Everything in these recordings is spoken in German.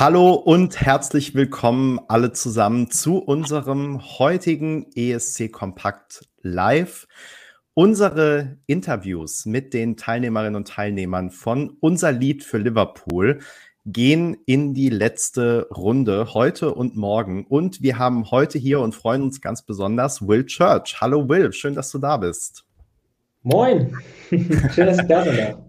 Hallo und herzlich willkommen alle zusammen zu unserem heutigen ESC Kompakt Live. Unsere Interviews mit den Teilnehmerinnen und Teilnehmern von Unser Lied für Liverpool gehen in die letzte Runde heute und morgen. Und wir haben heute hier und freuen uns ganz besonders Will Church. Hallo Will, schön, dass du da bist. Moin, schön, dass ich da bin.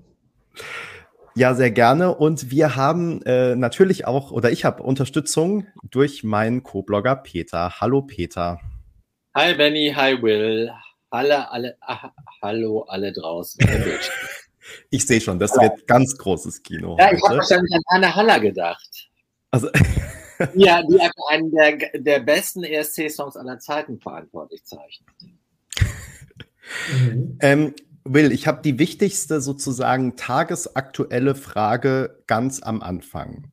Ja, sehr gerne. Und wir haben äh, natürlich auch, oder ich habe Unterstützung durch meinen Co-Blogger Peter. Hallo Peter. Hi Benny, hi Will. Alle, alle, ah, hallo alle draußen. ich sehe schon, das wird ganz großes Kino. Ja, ich habe wahrscheinlich an Anne Haller gedacht. Also ja, die einen der, der besten ESC-Songs aller Zeiten verantwortlich zeichnet. Mhm. Ähm, Will, ich habe die wichtigste sozusagen tagesaktuelle Frage ganz am Anfang.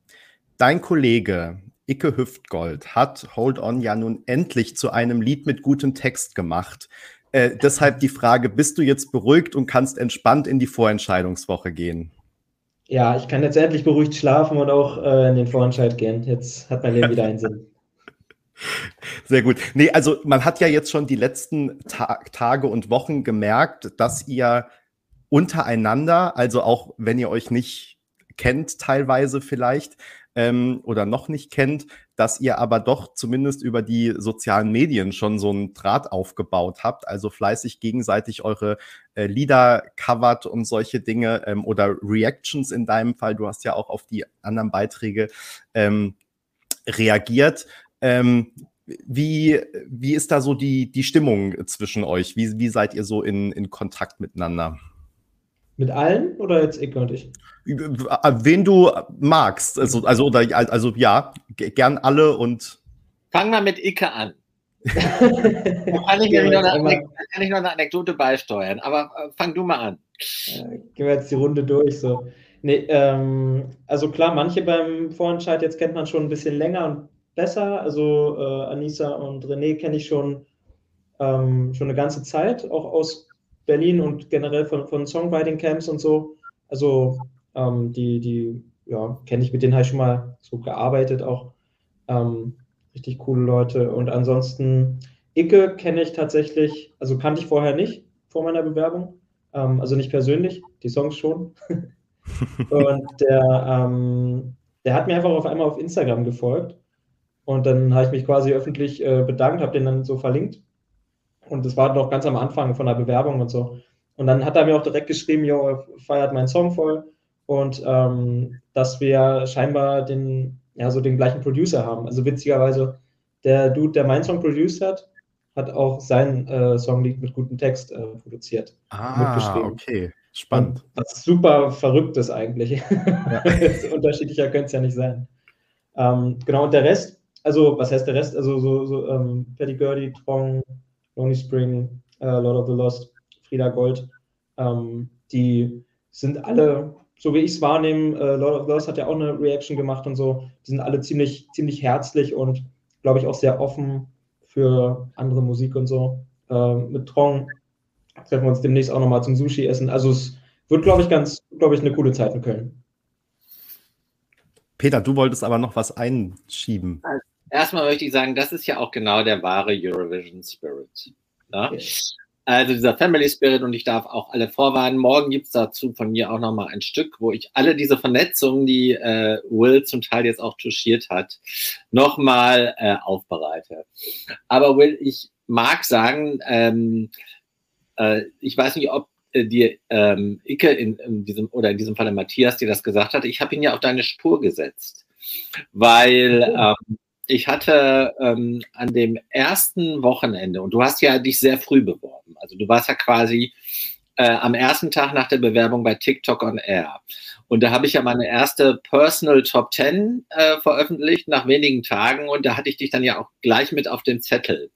Dein Kollege Icke Hüftgold hat Hold On ja nun endlich zu einem Lied mit gutem Text gemacht. Äh, deshalb die Frage, bist du jetzt beruhigt und kannst entspannt in die Vorentscheidungswoche gehen? Ja, ich kann jetzt endlich beruhigt schlafen und auch äh, in den Vorentscheid gehen. Jetzt hat mein Leben wieder einen Sinn. Sehr gut. Nee, also man hat ja jetzt schon die letzten Ta Tage und Wochen gemerkt, dass ihr untereinander, also auch wenn ihr euch nicht kennt, teilweise vielleicht, ähm, oder noch nicht kennt, dass ihr aber doch zumindest über die sozialen Medien schon so einen Draht aufgebaut habt, also fleißig gegenseitig eure äh, Lieder covert und solche Dinge ähm, oder Reactions in deinem Fall. Du hast ja auch auf die anderen Beiträge ähm, reagiert. Ähm, wie, wie ist da so die, die Stimmung zwischen euch? Wie, wie seid ihr so in, in Kontakt miteinander? Mit allen oder jetzt ich und ich? Wen du magst. Also, also, oder, also ja, gern alle und. Fang mal mit Icke an. da, kann ich noch eine, kann ich noch eine Anekdote beisteuern, aber äh, fang du mal an. Äh, gehen wir jetzt die Runde durch. So. Nee, ähm, also klar, manche beim Vorentscheid jetzt kennt man schon ein bisschen länger und besser. Also äh, Anissa und René kenne ich schon, ähm, schon eine ganze Zeit, auch aus Berlin und generell von, von Songwriting-Camps und so. Also ähm, die, die, ja, kenne ich, mit denen habe ich schon mal so gearbeitet, auch ähm, richtig coole Leute. Und ansonsten, Icke kenne ich tatsächlich, also kannte ich vorher nicht vor meiner Bewerbung, ähm, also nicht persönlich, die Songs schon. und der, ähm, der hat mir einfach auf einmal auf Instagram gefolgt und dann habe ich mich quasi öffentlich äh, bedankt, habe den dann so verlinkt. Und das war noch ganz am Anfang von der Bewerbung und so. Und dann hat er mir auch direkt geschrieben, jo, feiert meinen Song voll. Und ähm, dass wir scheinbar den, ja, so den gleichen Producer haben. Also witzigerweise, der Dude, der meinen Song produced hat, hat auch sein äh, Songlied mit gutem Text äh, produziert. Ah, okay. Spannend. Und was super verrückt ist eigentlich. Ja. Unterschiedlicher könnte es ja nicht sein. Ähm, genau, und der Rest, also was heißt der Rest? Also so, so ähm, Petty Gurdy, Trong, Lonely Spring, äh, Lord of the Lost, Frieda Gold, ähm, die sind alle, so wie ich es wahrnehme, äh, Lord of the Lost hat ja auch eine Reaction gemacht und so, die sind alle ziemlich, ziemlich herzlich und glaube ich auch sehr offen für andere Musik und so. Äh, mit Trong treffen wir uns demnächst auch nochmal zum Sushi essen. Also es wird, glaube ich, ganz, glaube ich, eine coole Zeit in Köln. Peter, du wolltest aber noch was einschieben. Also, erstmal möchte ich sagen, das ist ja auch genau der wahre Eurovision Spirit. Ne? Yes. Also dieser Family Spirit und ich darf auch alle vorwarnen. Morgen gibt's dazu von mir auch nochmal ein Stück, wo ich alle diese Vernetzungen, die äh, Will zum Teil jetzt auch touchiert hat, nochmal äh, aufbereite. Aber Will, ich mag sagen, ähm, äh, ich weiß nicht, ob äh, dir ähm, Icke in, in diesem oder in diesem Falle Matthias dir das gesagt hat. Ich habe ihn ja auf deine Spur gesetzt, weil ähm, ich hatte ähm, an dem ersten Wochenende, und du hast ja dich sehr früh beworben, also du warst ja quasi äh, am ersten Tag nach der Bewerbung bei TikTok on Air. Und da habe ich ja meine erste Personal Top 10 äh, veröffentlicht nach wenigen Tagen und da hatte ich dich dann ja auch gleich mit auf dem Zettel.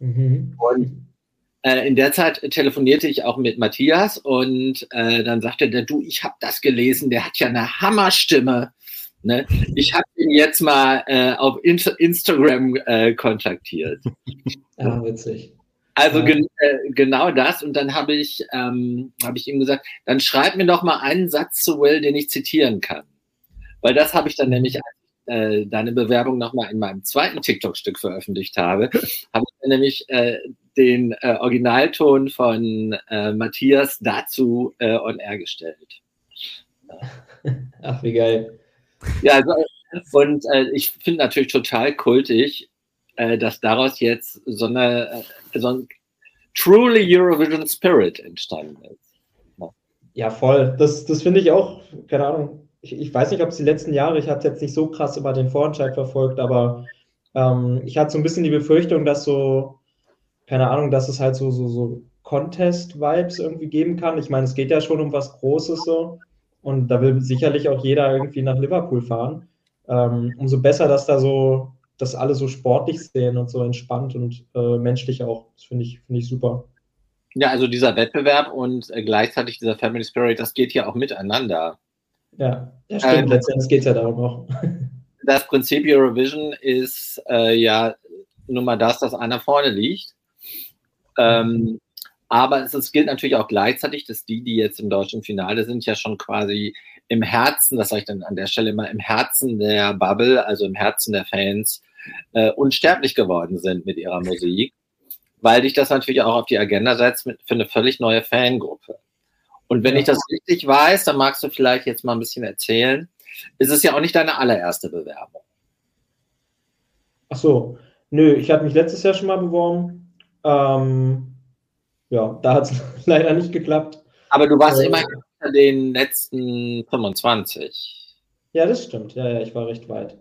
Mhm. Und äh, in der Zeit telefonierte ich auch mit Matthias und äh, dann sagte der, du, ich habe das gelesen, der hat ja eine Hammerstimme. Ne? Ich habe ihn jetzt mal äh, auf Inst Instagram äh, kontaktiert. Ja, witzig. Also gen äh, genau das. Und dann habe ich, ähm, hab ich ihm gesagt, dann schreib mir doch mal einen Satz zu Will, den ich zitieren kann. Weil das habe ich dann nämlich, als ich äh, deine Bewerbung nochmal in meinem zweiten TikTok-Stück veröffentlicht habe, habe ich nämlich äh, den äh, Originalton von äh, Matthias dazu on air gestellt. Ach, wie geil. Ja, also, und äh, ich finde natürlich total kultig, äh, dass daraus jetzt so eine äh, so ein truly Eurovision Spirit entstanden ist. Ja, ja voll. Das, das finde ich auch, keine Ahnung. Ich, ich weiß nicht, ob es die letzten Jahre, ich habe jetzt nicht so krass über den Vorentscheid verfolgt, aber ähm, ich hatte so ein bisschen die Befürchtung, dass so, keine Ahnung, dass es halt so, so, so Contest-Vibes irgendwie geben kann. Ich meine, es geht ja schon um was Großes so. Und da will sicherlich auch jeder irgendwie nach Liverpool fahren. Ähm, umso besser, dass da so, dass alle so sportlich sehen und so entspannt und äh, menschlich auch. Das finde ich, finde ich super. Ja, also dieser Wettbewerb und äh, gleichzeitig dieser Family Spirit, das geht ja auch miteinander. Ja, ja stimmt. Ähm, Letztendlich geht es ja darum auch. Das Prinzip Eurovision ist äh, ja nun mal das, dass einer vorne liegt. Ähm, aber es, es, gilt natürlich auch gleichzeitig, dass die, die jetzt im deutschen Finale sind, ja schon quasi im Herzen, das sage ich dann an der Stelle immer, im Herzen der Bubble, also im Herzen der Fans, äh, unsterblich geworden sind mit ihrer Musik, weil dich das natürlich auch auf die Agenda setzt mit, für eine völlig neue Fangruppe. Und wenn ja. ich das richtig weiß, dann magst du vielleicht jetzt mal ein bisschen erzählen. Ist es ja auch nicht deine allererste Bewerbung. Ach so, nö, ich habe mich letztes Jahr schon mal beworben. Ähm, ja, da hat es leider nicht geklappt. Aber du warst äh, immer unter den letzten 25. Ja, das stimmt. Ja, ja, ich war recht weit.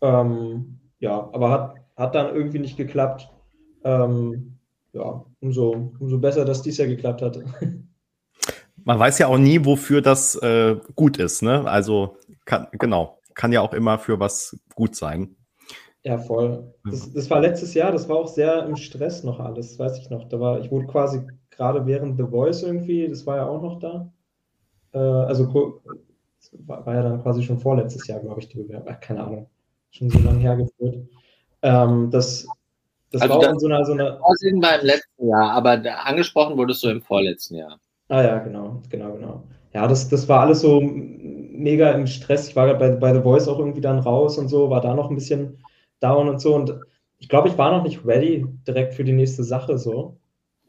Ähm, ja, aber hat, hat dann irgendwie nicht geklappt. Ähm, ja, umso, umso besser, dass dies ja geklappt hat. Man weiß ja auch nie, wofür das äh, gut ist. Ne? Also, kann, genau, kann ja auch immer für was gut sein. Ja, voll. Das, das, war letztes Jahr, das war auch sehr im Stress noch alles, weiß ich noch. Da war, ich wurde quasi gerade während The Voice irgendwie, das war ja auch noch da. Äh, also war, war, ja dann quasi schon vorletztes Jahr, glaube ich, die Bewerbung. Keine Ahnung. Schon so lange hergeführt. Ähm, das, das also war auch in so einer. So einer Aussehen war im letzten Jahr, aber angesprochen wurdest du im vorletzten Jahr. Ah ja, genau, genau, genau. Ja, das, das war alles so mega im Stress. Ich war gerade bei, bei The Voice auch irgendwie dann raus und so, war da noch ein bisschen down und so. Und ich glaube, ich war noch nicht ready direkt für die nächste Sache so.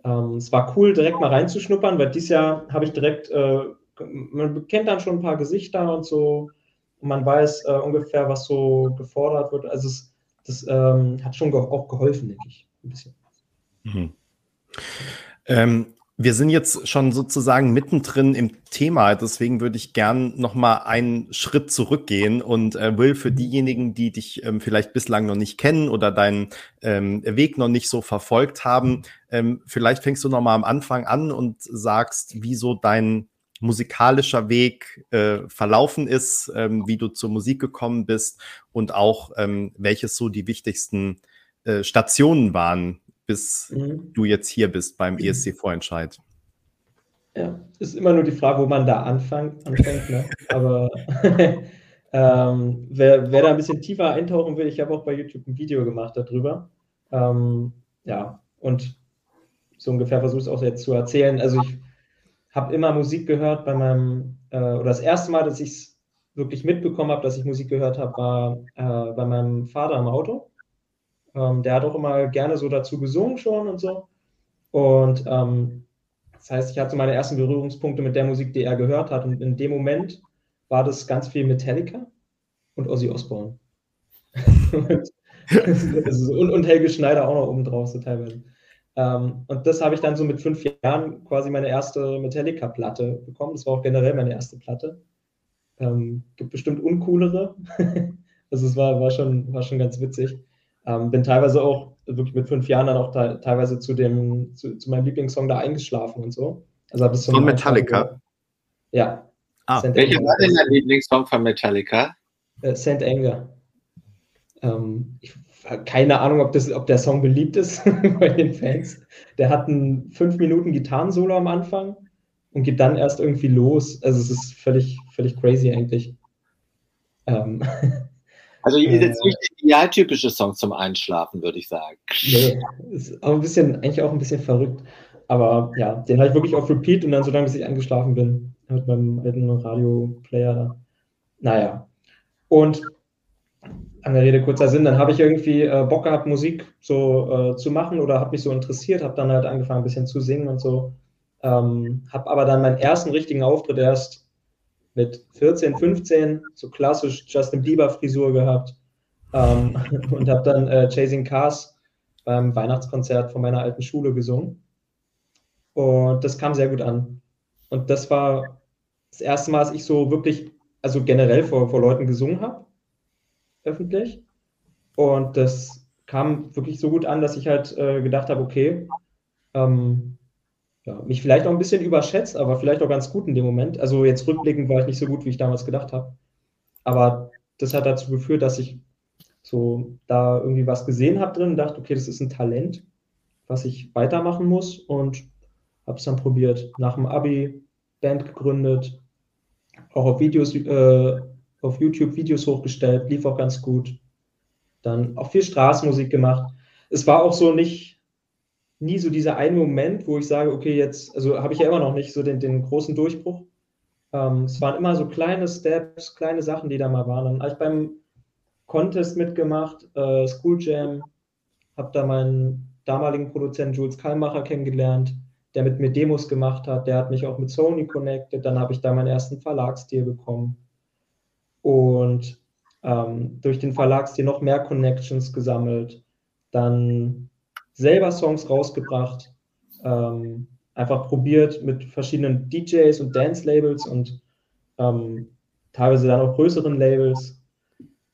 Ähm, es war cool, direkt mal reinzuschnuppern, weil dieses Jahr habe ich direkt, äh, man kennt dann schon ein paar Gesichter und so. Und man weiß äh, ungefähr, was so gefordert wird. Also es, das ähm, hat schon ge auch geholfen, denke ich. Ein bisschen. Mhm. Ähm, wir sind jetzt schon sozusagen mittendrin im Thema, deswegen würde ich gern noch mal einen Schritt zurückgehen und äh, will für diejenigen, die dich ähm, vielleicht bislang noch nicht kennen oder deinen ähm, Weg noch nicht so verfolgt haben, ähm, vielleicht fängst du noch mal am Anfang an und sagst, wie so dein musikalischer Weg äh, verlaufen ist, ähm, wie du zur Musik gekommen bist und auch ähm, welches so die wichtigsten äh, Stationen waren bis mhm. du jetzt hier bist beim ESC-Vorentscheid? Ja, ist immer nur die Frage, wo man da anfängt. anfängt ne? Aber ähm, wer, wer, da ein bisschen tiefer eintauchen will, ich habe auch bei YouTube ein Video gemacht darüber. Ähm, ja, und so ungefähr versuche ich es auch jetzt zu erzählen. Also ich habe immer Musik gehört bei meinem, äh, oder das erste Mal, dass ich es wirklich mitbekommen habe, dass ich Musik gehört habe, war äh, bei meinem Vater im Auto. Ähm, der hat auch immer gerne so dazu gesungen schon und so. Und ähm, das heißt, ich hatte meine ersten Berührungspunkte mit der Musik, die er gehört hat. Und in dem Moment war das ganz viel Metallica und Ozzy Osbourne. und, und, Helge Schneider auch noch oben drauf, so teilweise. Ähm, und das habe ich dann so mit fünf Jahren quasi meine erste Metallica-Platte bekommen. Das war auch generell meine erste Platte. Ähm, gibt bestimmt uncoolere. also es war, war, schon, war schon ganz witzig. Ähm, bin teilweise auch wirklich mit fünf Jahren dann auch te teilweise zu dem, zu, zu, meinem Lieblingssong da eingeschlafen und so. Also habe so von Metallica? Ja. Ah, welcher war denn dein Lieblingssong von Metallica? Äh, Saint Anger. Ähm, ich, keine Ahnung, ob, das, ob der Song beliebt ist bei den Fans. Der hat ein fünf Minuten Gitarrensolo am Anfang und geht dann erst irgendwie los. Also es ist völlig, völlig crazy eigentlich. Ähm, Also ist jetzt nicht der idealtypische Song zum Einschlafen, würde ich sagen. Nee, ist auch ein bisschen, eigentlich auch ein bisschen verrückt. Aber ja, den habe ich wirklich auf Repeat und dann so lange, bis ich eingeschlafen bin, mit meinem alten Radioplayer da. Naja. Und Lange Rede, kurzer Sinn. Dann habe ich irgendwie äh, Bock gehabt, Musik so äh, zu machen oder habe mich so interessiert, habe dann halt angefangen, ein bisschen zu singen und so. Ähm, habe aber dann meinen ersten richtigen Auftritt erst mit 14, 15, so klassisch Justin Bieber Frisur gehabt ähm, und habe dann äh, Chasing Cars beim Weihnachtskonzert von meiner alten Schule gesungen. Und das kam sehr gut an. Und das war das erste Mal, dass ich so wirklich, also generell vor, vor Leuten gesungen habe, öffentlich. Und das kam wirklich so gut an, dass ich halt äh, gedacht habe, okay, ähm, ja, mich vielleicht auch ein bisschen überschätzt, aber vielleicht auch ganz gut in dem Moment. Also jetzt rückblickend war ich nicht so gut, wie ich damals gedacht habe. Aber das hat dazu geführt, dass ich so da irgendwie was gesehen habe drin und dachte, okay, das ist ein Talent, was ich weitermachen muss und habe es dann probiert. Nach dem Abi Band gegründet, auch auf Videos, äh, auf YouTube Videos hochgestellt, lief auch ganz gut. Dann auch viel Straßenmusik gemacht. Es war auch so nicht nie so dieser eine Moment, wo ich sage, okay, jetzt, also habe ich ja immer noch nicht so den, den großen Durchbruch. Ähm, es waren immer so kleine Steps, kleine Sachen, die da mal waren. Dann habe ich beim Contest mitgemacht, äh, School Jam, habe da meinen damaligen Produzenten Jules Kalmacher kennengelernt, der mit mir Demos gemacht hat. Der hat mich auch mit Sony connected. Dann habe ich da meinen ersten Verlagsdeal bekommen. Und ähm, durch den Verlagsdeal noch mehr Connections gesammelt. Dann selber Songs rausgebracht, ähm, einfach probiert mit verschiedenen DJs und Dance-Labels und ähm, teilweise dann auch größeren Labels.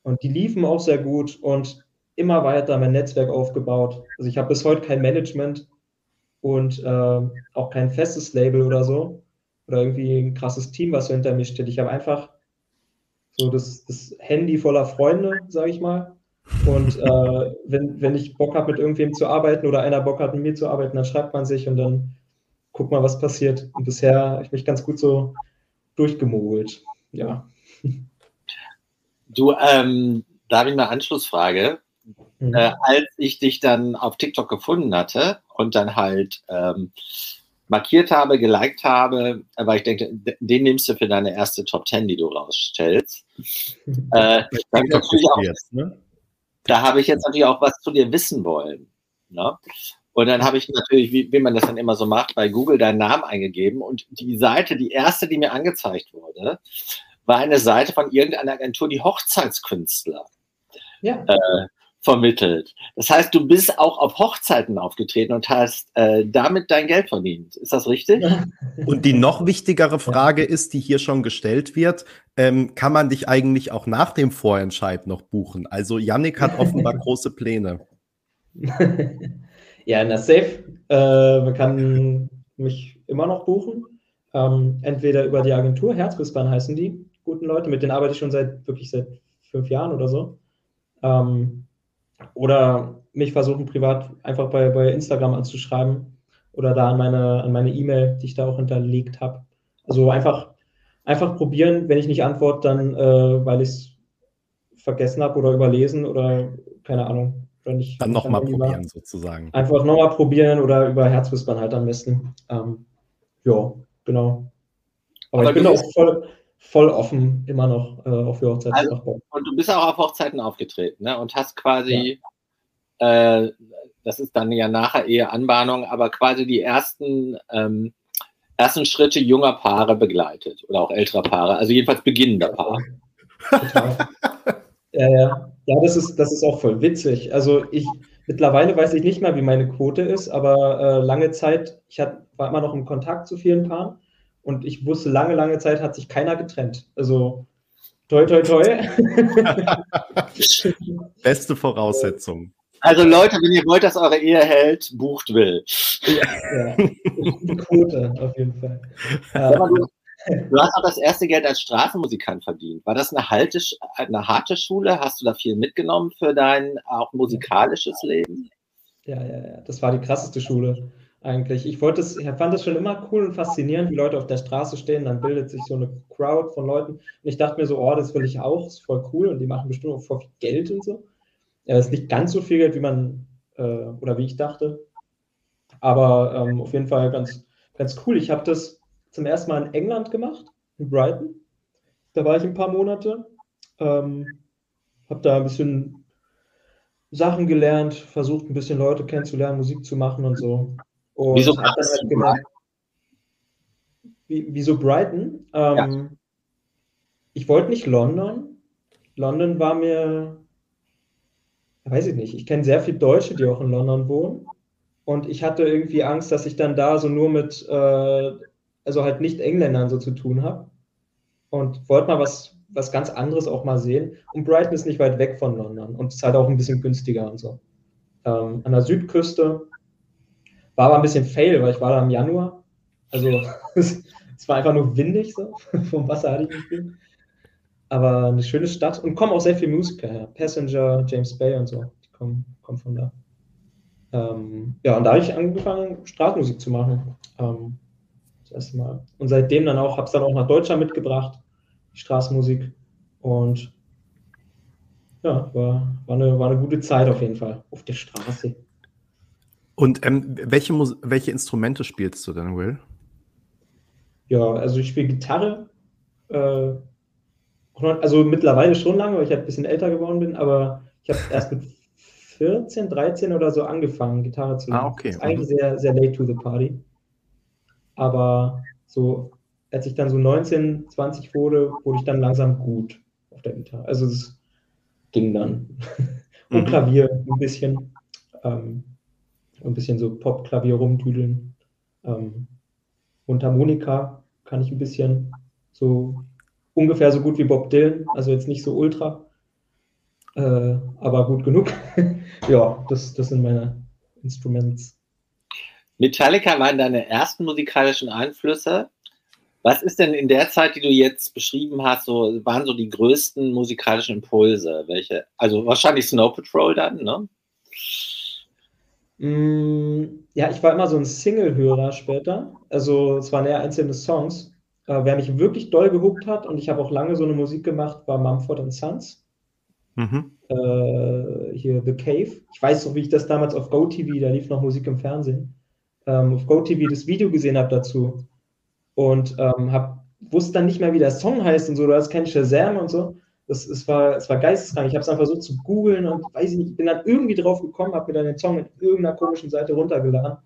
Und die liefen auch sehr gut und immer weiter mein Netzwerk aufgebaut. Also ich habe bis heute kein Management und äh, auch kein festes Label oder so. Oder irgendwie ein krasses Team, was so hinter mir steht. Ich habe einfach so das, das Handy voller Freunde, sage ich mal. Und äh, wenn, wenn ich Bock habe, mit irgendwem zu arbeiten oder einer Bock hat, mit mir zu arbeiten, dann schreibt man sich und dann guckt mal, was passiert. Und bisher habe ich mich ganz gut so durchgemogelt. Ja. Du, ähm, da habe ich eine Anschlussfrage. Mhm. Äh, als ich dich dann auf TikTok gefunden hatte und dann halt ähm, markiert habe, geliked habe, weil ich denke, den nimmst du für deine erste Top 10, die du rausstellst. äh, natürlich auch, ne? da habe ich jetzt natürlich auch was zu dir wissen wollen. Ne? Und dann habe ich natürlich, wie, wie man das dann immer so macht, bei Google deinen Namen eingegeben und die Seite, die erste, die mir angezeigt wurde, war eine Seite von irgendeiner Agentur, die Hochzeitskünstler ja. äh, vermittelt. Das heißt, du bist auch auf Hochzeiten aufgetreten und hast äh, damit dein Geld verdient. Ist das richtig? Und die noch wichtigere Frage ist, die hier schon gestellt wird, ähm, kann man dich eigentlich auch nach dem Vorentscheid noch buchen? Also Yannick hat offenbar große Pläne. ja, na safe. Äh, man kann mich immer noch buchen. Ähm, entweder über die Agentur, Herzbissbahn heißen die, guten Leute, mit denen arbeite ich schon seit wirklich seit fünf Jahren oder so. Ähm, oder mich versuchen privat einfach bei, bei Instagram anzuschreiben oder da an meine an meine E-Mail, die ich da auch hinterlegt habe. Also einfach, einfach probieren, wenn ich nicht antworte, dann äh, weil ich es vergessen habe oder überlesen oder keine Ahnung. Oder nicht, dann nochmal probieren sozusagen. Einfach nochmal probieren oder über Herzwispern halt am besten. Ähm, ja, genau. Aber, Aber ich bin auch voll, voll offen immer noch äh, auf die Hochzeiten. Also, und du bist auch auf Hochzeiten aufgetreten ne? und hast quasi, ja. äh, das ist dann ja nachher eher Anbahnung, aber quasi die ersten, ähm, ersten Schritte junger Paare begleitet oder auch älterer Paare, also jedenfalls beginnender Paare. Total. ja, ja. ja, das ist, das ist auch voll witzig. Also ich, mittlerweile weiß ich nicht mehr, wie meine Quote ist, aber äh, lange Zeit, ich hat, war immer noch im Kontakt zu vielen Paaren und ich wusste, lange, lange Zeit hat sich keiner getrennt. Also toi, toi, toi. Beste Voraussetzung. Also Leute, wenn ihr wollt, dass eure Ehe hält, bucht Will. Ja, die Quote auf jeden Fall. du, du, hast auch das erste Geld als Straßenmusikant verdient. War das eine, halte, eine harte Schule? Hast du da viel mitgenommen für dein auch musikalisches Leben? Ja, ja, ja. Das war die krasseste Schule eigentlich. Ich wollte es, fand es schon immer cool und faszinierend, wie Leute auf der Straße stehen, dann bildet sich so eine Crowd von Leuten. Und ich dachte mir so, oh, das will ich auch, ist voll cool und die machen bestimmt auch voll viel Geld und so. Ja, ist nicht ganz so viel Geld, wie man äh, oder wie ich dachte. Aber ähm, auf jeden Fall ganz, ganz cool. Ich habe das zum ersten Mal in England gemacht, in Brighton. Da war ich ein paar Monate. Ähm, habe da ein bisschen Sachen gelernt, versucht ein bisschen Leute kennenzulernen, Musik zu machen und so. Und Wieso dann kamst halt wie, wieso Brighton? Ähm, Ja. Ich wollte nicht London. London war mir, weiß ich nicht, ich kenne sehr viele Deutsche, die auch in London wohnen. Und ich hatte irgendwie Angst, dass ich dann da so nur mit, äh, also halt nicht Engländern so zu tun habe. Und wollte mal was, was ganz anderes auch mal sehen. Und Brighton ist nicht weit weg von London und ist halt auch ein bisschen günstiger und so. Ähm, an der Südküste war aber ein bisschen fail, weil ich war da im Januar. Also es, es war einfach nur windig so. Vom Wasser hatte ich nicht viel. Aber eine schöne Stadt und kommen auch sehr viele Musiker her. Passenger, James Bay und so. Die kommen, kommen von da. Ähm, ja, und da habe ich angefangen, Straßenmusik zu machen. Ähm, das erste Mal. Und seitdem dann auch, habe es dann auch nach Deutschland mitgebracht, die Straßenmusik. Und ja, war, war, eine, war eine gute Zeit auf jeden Fall auf der Straße. Und ähm, welche, Mus welche Instrumente spielst du denn, Will? Ja, also ich spiele Gitarre. Äh, also mittlerweile schon lange, weil ich halt ein bisschen älter geworden bin, aber ich habe erst mit 14, 13 oder so angefangen, Gitarre zu lernen. Ah, okay. Das ist eigentlich sehr, sehr late to the party. Aber so, als ich dann so 19, 20 wurde, wurde ich dann langsam gut auf der Gitarre. Also es ging dann. Und Mhm. Klavier ein bisschen. Ähm, ein bisschen so Pop-Klavier rumtüdeln. Ähm, und Harmonika kann ich ein bisschen so ungefähr so gut wie Bob Dylan, also jetzt nicht so ultra, äh, aber gut genug. ja, das, das sind meine Instruments. Metallica waren deine ersten musikalischen Einflüsse. Was ist denn in der Zeit, die du jetzt beschrieben hast, so waren so die größten musikalischen Impulse? Welche? Also wahrscheinlich Snow Patrol dann, ne? Mm, ja, ich war immer so ein Single-Hörer später. Also es waren eher einzelne Songs. Äh, wer mich wirklich doll gehuckt hat, und ich habe auch lange so eine Musik gemacht, war Mumford Sons. Mhm. Äh, hier The Cave. Ich weiß noch, wie ich das damals auf GoTV, da lief noch Musik im Fernsehen, ähm, auf GoTV das Video gesehen habe dazu. Und ähm, hab, wusste dann nicht mehr, wie der Song heißt und so. Du hast kein Shazam und so. Das, es, war, es war geisteskrank. Ich habe es dann versucht zu googeln und weiß ich nicht, bin dann irgendwie drauf gekommen, habe mir dann den Song mit irgendeiner komischen Seite runtergeladen,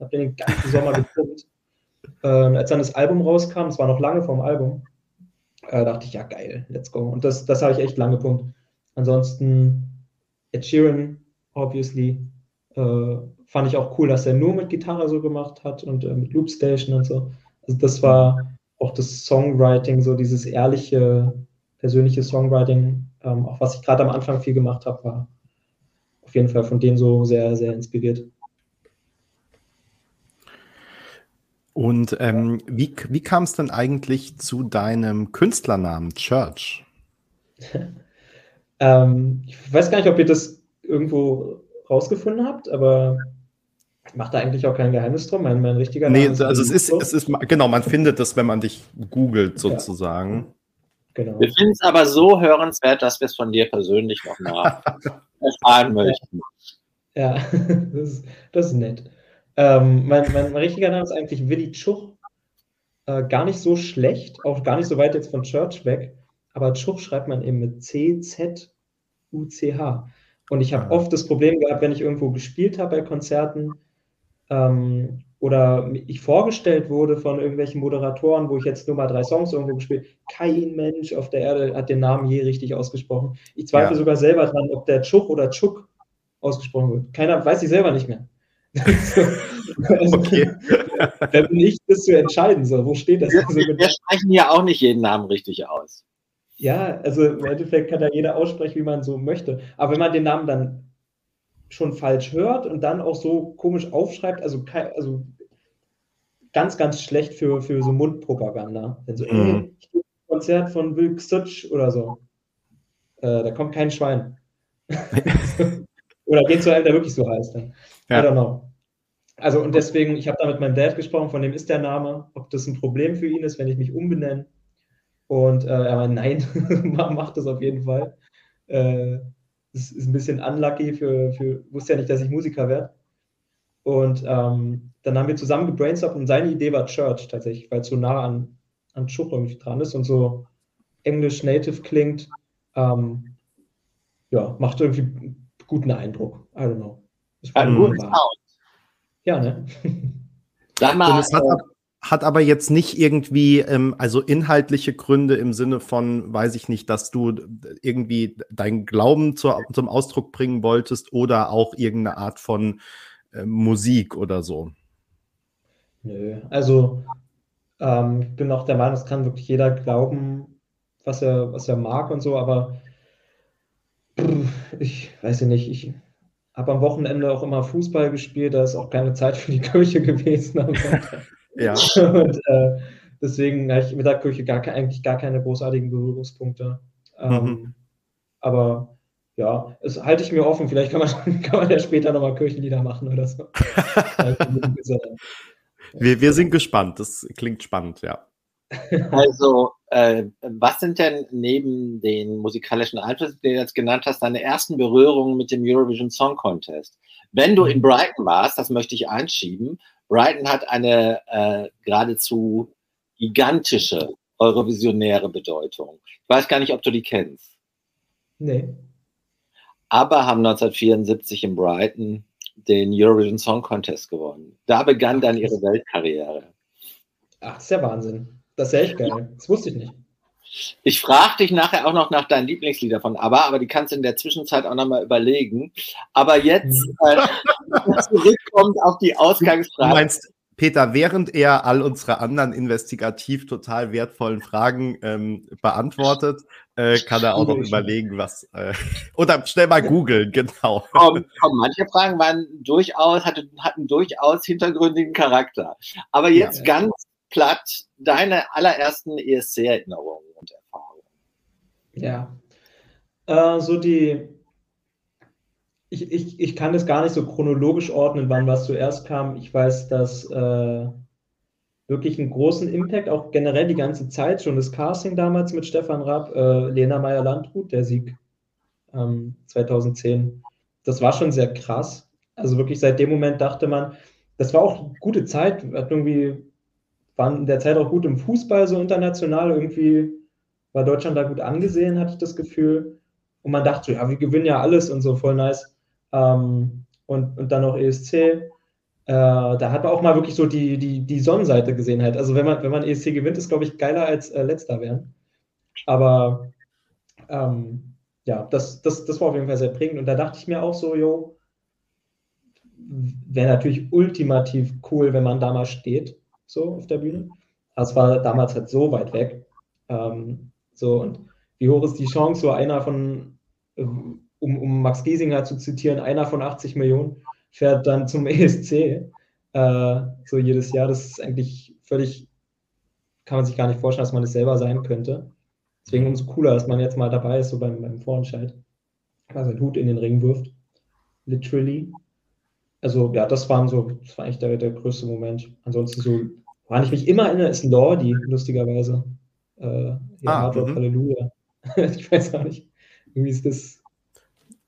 habe den den ganzen Sommer gepumpt. Ähm, als dann das Album rauskam, es war noch lange vorm Album, äh, dachte ich, ja geil, let's go. Und das, das habe ich echt lange gepumpt. Ansonsten Ed Sheeran, obviously, äh, fand ich auch cool, dass er nur mit Gitarre so gemacht hat und äh, mit Loopstation und so. Also das war auch das Songwriting, so dieses ehrliche, persönliche Songwriting, ähm, auch was ich gerade am Anfang viel gemacht habe, war auf jeden Fall von denen so sehr, sehr inspiriert. Und ähm, wie, wie kam es denn eigentlich zu deinem Künstlernamen Church? Ähm, ich weiß gar nicht, ob ihr das irgendwo rausgefunden habt, aber ich mache da eigentlich auch kein Geheimnis drum. Mein, mein richtiger Nee, Name also es ist, es ist, genau, man findet das, wenn man dich googelt sozusagen. Genau. Wir finden es aber so hörenswert, dass wir es von dir persönlich nochmal erfahren möchten. Ja, das ist, das ist nett. Ähm, mein, mein, mein richtiger Name ist eigentlich Willi Tschuch. Äh, gar nicht so schlecht, auch gar nicht so weit jetzt von Church weg. Aber Tschuch schreibt man eben mit C-Z-U-C-H. Und ich habe Ah. oft das Problem gehabt, wenn ich irgendwo gespielt habe bei Konzerten ähm, oder ich vorgestellt wurde von irgendwelchen Moderatoren, wo ich jetzt nur mal drei Songs irgendwo gespielt Kein Mensch auf der Erde hat den Namen je richtig ausgesprochen. Ich zweifle Ja. sogar selber dran, ob der Tschuch oder Tschuk ausgesprochen wird. Keiner weiß ich selber nicht mehr. also, Okay. Wer bin ich, das zu entscheiden? So, wo steht das? Wir, Also, wir, wir sprechen ja auch nicht jeden Namen richtig aus. ja, also im Endeffekt kann da jeder aussprechen, wie man so möchte. Aber wenn man den Namen dann schon falsch hört und dann auch so komisch aufschreibt, also, also ganz, ganz schlecht für, für so Mundpropaganda. Wenn so, Mhm. ey, ich gehe Konzert von Will Xutsch oder so. Äh, da kommt kein Schwein. oder geht zu einem, der wirklich so heißt. Dann. Ja. I don't know. Also und deswegen, ich habe da mit meinem Dad gesprochen, von dem ist der Name, ob das ein Problem für ihn ist, wenn ich mich umbenenne. Und äh, er meinte, nein, mach mach das auf jeden Fall. Äh, das ist ein bisschen unlucky für, für, wusste ja nicht, dass ich Musiker werde. Und ähm, dann haben wir zusammen gebrainstormt und seine Idee war Church tatsächlich, weil es so nah an, an Schuch irgendwie dran ist und so Englisch Native klingt. Ähm, ja, macht irgendwie einen guten Eindruck. I don't know. Ein Ja, ne? Sag mal, es hat, aber jetzt nicht irgendwie, ähm, also inhaltliche Gründe im Sinne von, weiß ich nicht, dass du irgendwie deinen Glauben zur, zum Ausdruck bringen wolltest oder auch irgendeine Art von äh, Musik oder so. Nö, also ähm, ich bin auch der Meinung, es kann wirklich jeder glauben, was er, was er mag und so, aber ich weiß ja nicht, ich habe am Wochenende auch immer Fußball gespielt, da ist auch keine Zeit für die Kirche gewesen. Ja. Und äh, deswegen habe ich mit der Kirche gar, eigentlich gar keine großartigen Berührungspunkte. Ähm, mhm. Aber ja, es halte ich mir offen. Vielleicht kann man, kann man ja später nochmal Kirchenlieder machen oder so. wir, wir sind gespannt. Das klingt spannend, ja. Also, äh, was sind denn neben den musikalischen Einflüssen, die du jetzt genannt hast, deine ersten Berührungen mit dem Eurovision Song Contest? Wenn du in Brighton warst, das möchte ich einschieben, Brighton hat eine äh, geradezu gigantische eurovisionäre Bedeutung. Ich weiß gar nicht, ob du die kennst. Nee. Aber haben 1974 in Brighton den Eurovision Song Contest gewonnen. Da begann dann ihre Weltkarriere. Ach, das ist ja Wahnsinn. Das ist ja echt geil. Das wusste ich nicht. Ich frage dich nachher auch noch nach deinen Lieblingsliedern von ABBA, aber die kannst du in der Zwischenzeit auch nochmal überlegen. Aber jetzt mhm. äh, zurückkommt auf die Ausgangsfrage. Du meinst, Peter, während er all unsere anderen investigativ total wertvollen Fragen ähm, beantwortet, äh, kann er auch noch überlegen, was. Äh, oder schnell mal googeln, genau. Komm, komm, manche Fragen waren durchaus, hatten, hatten durchaus hintergründigen Charakter. Aber jetzt ja, ganz platt deine allerersten ESC-Erinnerungen. Ja. Äh, so die. Ich, ich, ich kann das gar nicht so chronologisch ordnen, wann was zuerst kam. Ich weiß, dass äh, wirklich einen großen Impact, auch generell die ganze Zeit, schon das Casting damals mit Stefan Raab, äh, Lena Meyer-Landrut, der Sieg ähm, 2010. Das war schon sehr krass. Also wirklich seit dem Moment dachte man, das war auch eine gute Zeit, hat irgendwie waren in der Zeit auch gut im Fußball, so international. Irgendwie war Deutschland da gut angesehen, hatte ich das Gefühl. Und man dachte so, ja, wir gewinnen ja alles und so, voll nice. Ähm, und, und dann noch ESC. Äh, da hat man auch mal wirklich so die, die, die Sonnenseite gesehen halt. Also wenn man, wenn man ESC gewinnt, ist, glaube ich, geiler als äh, letzter werden. Aber ähm, ja, das, das, das war auf jeden Fall sehr prägend. Und da dachte ich mir auch so, jo, wäre natürlich ultimativ cool, wenn man da mal steht so auf der Bühne. Das war damals halt so weit weg. Ähm, so, und wie hoch ist die Chance, so einer von, um, um Max Giesinger zu zitieren, einer von 80 Millionen fährt dann zum ESC, äh, so jedes Jahr. Das ist eigentlich völlig, kann man sich gar nicht vorstellen, dass man das selber sein könnte. Deswegen umso cooler, dass man jetzt mal dabei ist, so beim, beim Vorentscheid. Also einen Hut in den Ring wirft. Literally. Also ja, das waren so, das war eigentlich der, der größte Moment. Ansonsten so, woran ich mich immer erinnere, ist Lordi, lustigerweise. Äh, ja, ah, mhm. Halleluja. ich weiß auch nicht. Irgendwie ist das.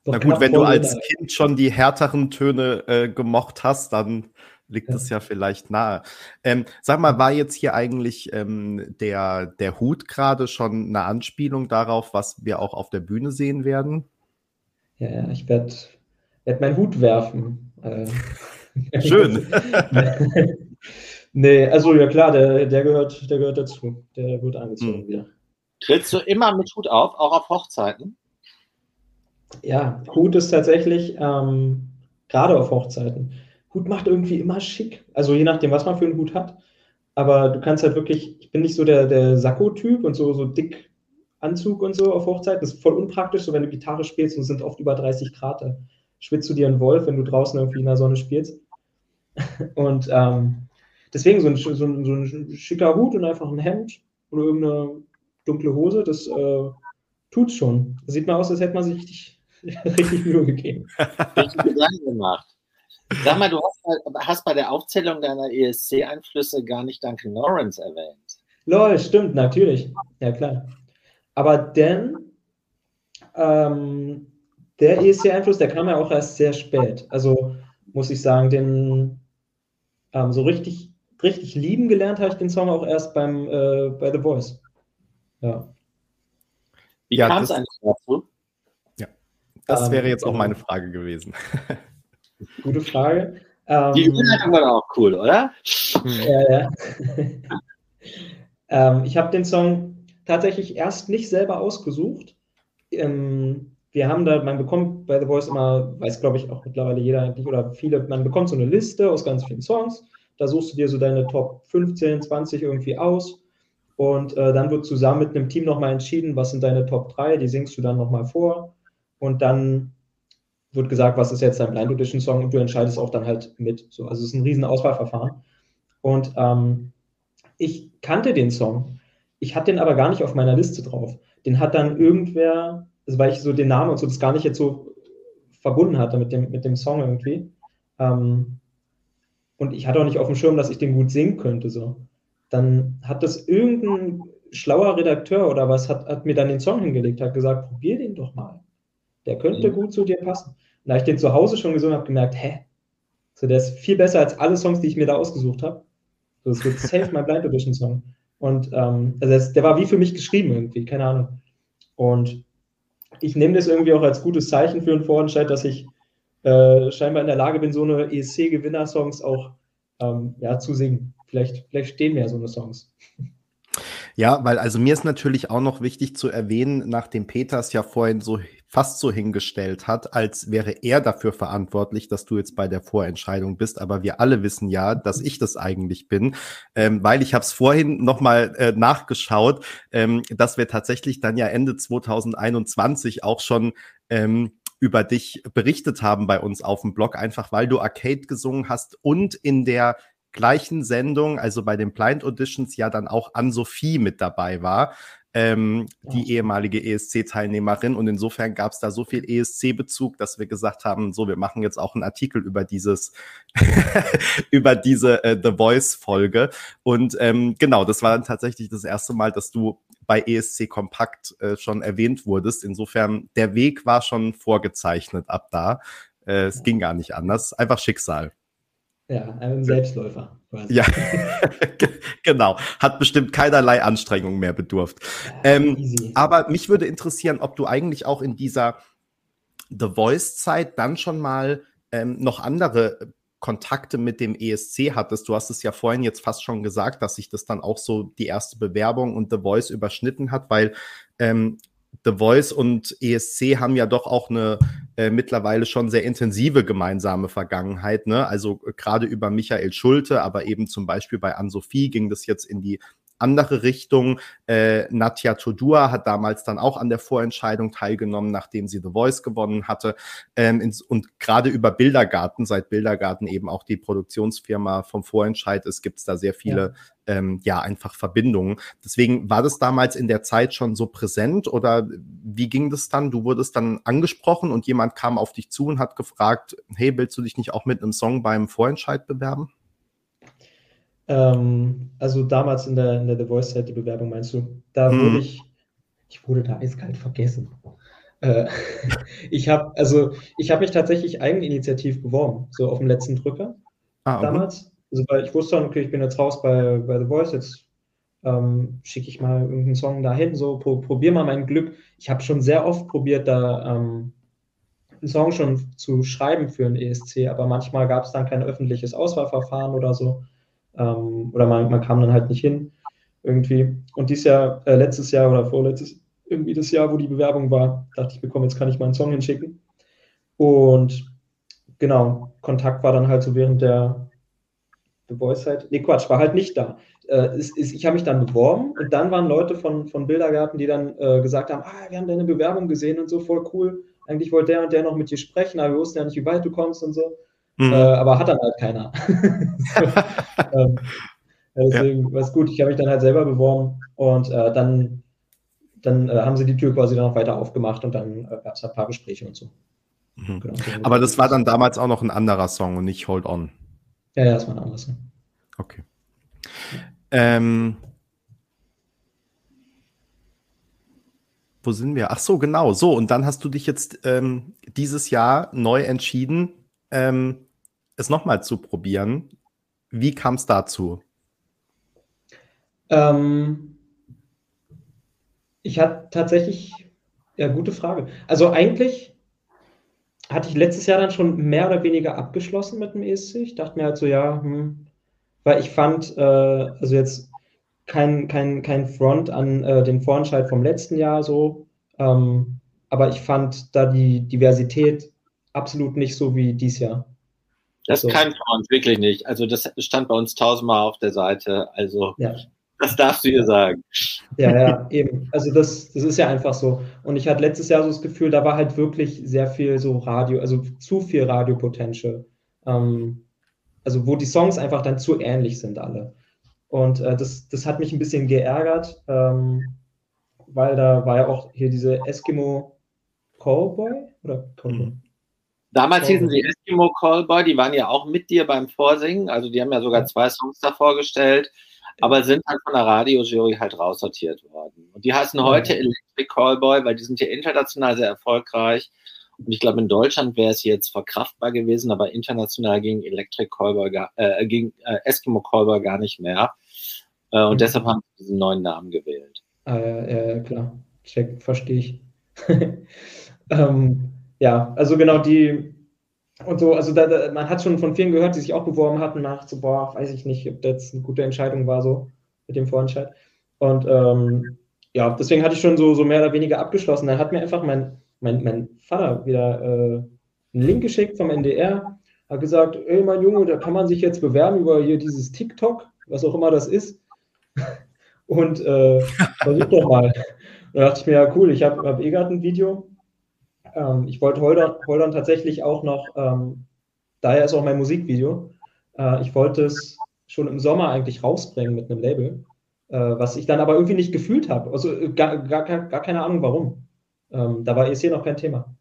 Na gut, wenn du als da. Kind schon die härteren Töne äh, gemocht hast, dann liegt es ja. ja vielleicht nahe. Ähm, sag mal, war jetzt hier eigentlich ähm, der, der Hut gerade schon eine Anspielung darauf, was wir auch auf der Bühne sehen werden? Ja, ja, ich werde werd meinen Hut werfen. Äh, Schön. nee, also ja klar, der, der, gehört, der gehört dazu. Der wird angezogen mhm. wieder. Trittst du immer mit Hut auf, auch auf Hochzeiten? Ja, Hut ist tatsächlich ähm, gerade auf Hochzeiten. Hut macht irgendwie immer schick. Also je nachdem, was man für einen Hut hat. Aber du kannst halt wirklich, ich bin nicht so der, der Sakko-Typ und so, so dick Anzug und so auf Hochzeiten. Das ist voll unpraktisch, so wenn du Gitarre spielst und es sind oft über 30 Grad. Da schwitzt du dir einen Wolf, wenn du draußen irgendwie in der Sonne spielst. Und ähm, deswegen so ein, so, ein, so ein, schicker Hut und einfach ein Hemd oder irgendeine dunkle Hose, das äh, tut's schon. Das sieht mal aus, als hätte man sich richtig, richtig Mühe gegeben. Richtig Gedanken gemacht. Sag mal, du hast, hast bei der Aufzählung deiner ESC-Einflüsse gar nicht Duncan Lawrence erwähnt. Lol, stimmt, natürlich. Ja, klar. Aber denn ähm, der ESC-Einfluss, der kam ja auch erst sehr spät. Also muss ich sagen, den ähm, so richtig, richtig lieben gelernt habe ich den Song auch erst beim äh, bei The Voice. Ja. Wie ja, kam es eigentlich dazu? Ja. Das wäre jetzt auch ähm, meine Frage gewesen. Gute Frage. Die ähm, Überleitung war auch cool, oder? Ja, ja. ähm, ich habe den Song tatsächlich erst nicht selber ausgesucht. Ähm, wir haben da, man bekommt bei The Voice immer, weiß glaube ich auch mittlerweile jeder eigentlich oder viele, man bekommt so eine Liste aus ganz vielen Songs. Da suchst du dir so deine Top 15, 20 irgendwie aus. Und äh, dann wird zusammen mit einem Team nochmal entschieden, was sind deine Top 3, die singst du dann nochmal vor. Und dann wird gesagt, was ist jetzt dein Blind Audition Song und du entscheidest auch dann halt mit. So, also es ist ein riesen Auswahlverfahren. Und ähm, ich kannte den Song. Ich hatte den aber gar nicht auf meiner Liste drauf. Den hat dann irgendwer, also weil ich so den Namen und so das gar nicht jetzt so verbunden hatte mit dem, mit dem Song irgendwie. Ähm, und ich hatte auch nicht auf dem Schirm, dass ich den gut singen könnte. So. Dann hat das irgendein schlauer Redakteur oder was hat, hat mir dann den Song hingelegt, hat gesagt, probier den doch mal. Der könnte mhm. gut zu dir passen. Und da ich den zu Hause schon gesungen habe, gemerkt, hä? So, der ist viel besser als alle Songs, die ich mir da ausgesucht habe. So, das wird safe mein Blind Audition Song. Und ähm, also das, der war wie für mich geschrieben irgendwie, keine Ahnung. Und ich nehme das irgendwie auch als gutes Zeichen für einen Vorentscheid, dass ich äh, scheinbar in der Lage bin, so eine ESC-Gewinner-Songs auch ähm, ja, zu singen. Vielleicht, vielleicht stehen ja so eine Songs. Ja, weil also mir ist natürlich auch noch wichtig zu erwähnen, nachdem Peters ja vorhin so fast so hingestellt hat, als wäre er dafür verantwortlich, dass du jetzt bei der Vorentscheidung bist. Aber wir alle wissen ja, dass ich das eigentlich bin, ähm, weil ich habe es vorhin nochmal äh, nachgeschaut, ähm, dass wir tatsächlich dann ja Ende 2021 auch schon ähm, über dich berichtet haben bei uns auf dem Blog, einfach weil du Arcade gesungen hast und in der gleichen Sendung, also bei den Blind Auditions, ja dann auch Ann-Sophie mit dabei war ähm, die ehemalige ESC-Teilnehmerin. Und insofern gab es da so viel ESC-Bezug, dass wir gesagt haben, so, wir machen jetzt auch einen Artikel über dieses, über diese äh, The Voice-Folge. Und ähm, genau, das war dann tatsächlich das erste Mal, dass du bei ESC Kompakt äh, schon erwähnt wurdest. Insofern, der Weg war schon vorgezeichnet ab da. Äh, es ging gar nicht anders. Einfach Schicksal. Ja, ein Selbstläufer. Quasi. Ja, genau. Hat bestimmt keinerlei Anstrengung mehr bedurft. Ähm, aber mich würde interessieren, ob du eigentlich auch in dieser The Voice-Zeit dann schon mal ähm, noch andere Kontakte mit dem ESC hattest. Du hast es ja vorhin jetzt fast schon gesagt, dass sich das dann auch so die erste Bewerbung und The Voice überschnitten hat, weil ähm, The Voice und ESC haben ja doch auch eine äh, mittlerweile schon sehr intensive gemeinsame Vergangenheit. Ne? Also äh, gerade über Michael Schulte, aber eben zum Beispiel bei Ann-Sophie ging das jetzt in die andere Richtung. Äh, Nadja Todua hat damals dann auch an der Vorentscheidung teilgenommen, nachdem sie The Voice gewonnen hatte. Ähm, ins, und gerade über Bildergarten, seit Bildergarten eben auch die Produktionsfirma vom Vorentscheid ist, gibt es da sehr viele ja. Ähm, ja einfach Verbindungen. Deswegen war das damals in der Zeit schon so präsent oder wie ging das dann? Du wurdest dann angesprochen und jemand kam auf dich zu und hat gefragt, hey, willst du dich nicht auch mit einem Song beim Vorentscheid bewerben? Ähm, also damals in der, in der The Voice-Zeit, die Bewerbung meinst du, da hm. wurde ich, ich wurde da eiskalt vergessen. Äh, ich habe also ich habe mich tatsächlich eigeninitiativ beworben, so auf dem letzten Drücker ah, okay. damals. Also weil ich wusste dann, okay, ich bin jetzt raus bei, bei The Voice, jetzt ähm, schicke ich mal irgendeinen Song dahin, so pro, probier mal mein Glück. Ich habe schon sehr oft probiert, da ähm, einen Song schon zu schreiben für einen ESC, aber manchmal gab es dann kein öffentliches Auswahlverfahren oder so. Ähm, oder man, man kam dann halt nicht hin irgendwie. Und dieses Jahr, äh, letztes Jahr oder vorletztes, irgendwie das Jahr, wo die Bewerbung war, dachte ich, bekomme, jetzt kann ich mal einen Song hinschicken. Und genau, Kontakt war dann halt so während der The Voice-Zeit. Nee, Quatsch, war halt nicht da. Äh, ist, ist, ich habe mich dann beworben und dann waren Leute von, von Bildergarten, die dann äh, gesagt haben, ah, wir haben deine Bewerbung gesehen und so, voll cool. Eigentlich wollte der und der noch mit dir sprechen, aber wir wussten ja nicht, wie weit du kommst und so. Mhm. Äh, aber hat dann halt keiner. so, ähm, deswegen ja. war es gut. Ich habe mich dann halt selber beworben und äh, dann, dann äh, haben sie die Tür quasi dann noch weiter aufgemacht und dann äh, gab es ein paar Gespräche und so. Mhm. Genau, aber das war dann damals auch noch ein anderer Song und nicht Hold On. Ja, ja, das war ein anderer Song. Okay. Ähm, wo sind wir? Ach so, genau. So, und dann hast du dich jetzt ähm, dieses Jahr neu entschieden, ähm, es nochmal zu probieren. Wie kam es dazu? Ähm, ich hatte tatsächlich, ja, gute Frage. Also eigentlich hatte ich letztes Jahr dann schon mehr oder weniger abgeschlossen mit dem ESC. Ich dachte mir halt so, ja, hm, weil ich fand, äh, also jetzt kein, kein, kein Front an äh, den Vorentscheid vom letzten Jahr so, ähm, aber ich fand da die Diversität absolut nicht so wie dies Jahr. Das so. kann Front, wirklich nicht. Also das stand bei uns tausendmal auf der Seite. Also ja. das darfst du ihr sagen. Ja, ja, eben. Also das, das ist ja einfach so. Und ich hatte letztes Jahr so das Gefühl, da war halt wirklich sehr viel so Radio, also zu viel Radio-Potential. Ähm, also wo die Songs einfach dann zu ähnlich sind alle. Und äh, das, das hat mich ein bisschen geärgert, ähm, weil da war ja auch hier diese Eskimo Callboy oder Callboy? Mhm. Damals Callboy. hießen sie Eskimo Callboy, die waren ja auch mit dir beim Vorsingen, also die haben ja sogar zwei Songs da vorgestellt, aber sind halt von der Radiojury halt raussortiert worden. Und die heißen heute. Electric Callboy, weil die sind ja international sehr erfolgreich und ich glaube, in Deutschland wäre es jetzt verkraftbar gewesen, aber international ging Electric Callboy, äh, ging äh, Eskimo Callboy gar nicht mehr. Äh, und mhm. deshalb haben sie diesen neuen Namen gewählt. Ah, ja, ja, klar. Check, verstehe ich. ähm, ja, also genau die und so, also da, da, man hat schon von vielen gehört, die sich auch beworben hatten, nach so, boah, weiß ich nicht, ob das eine gute Entscheidung war, so mit dem Vorentscheid. Und ähm, ja, deswegen hatte ich schon so, so mehr oder weniger abgeschlossen. Dann hat mir einfach mein mein, mein Vater wieder äh, einen Link geschickt vom NDR, hat gesagt, ey mein Junge, da kann man sich jetzt bewerben über hier dieses TikTok, was auch immer das ist. Und äh, versuch doch mal. Da dachte ich mir, ja cool, ich habe hab eh gerade ein Video. Ähm, ich wollte Holdern, Holdern tatsächlich auch noch, ähm, daher ist auch mein Musikvideo, äh, ich wollte es schon im Sommer eigentlich rausbringen mit einem Label, äh, was ich dann aber irgendwie nicht gefühlt habe. Also äh, gar, gar, gar keine Ahnung warum. Ähm, da war ESC noch kein Thema.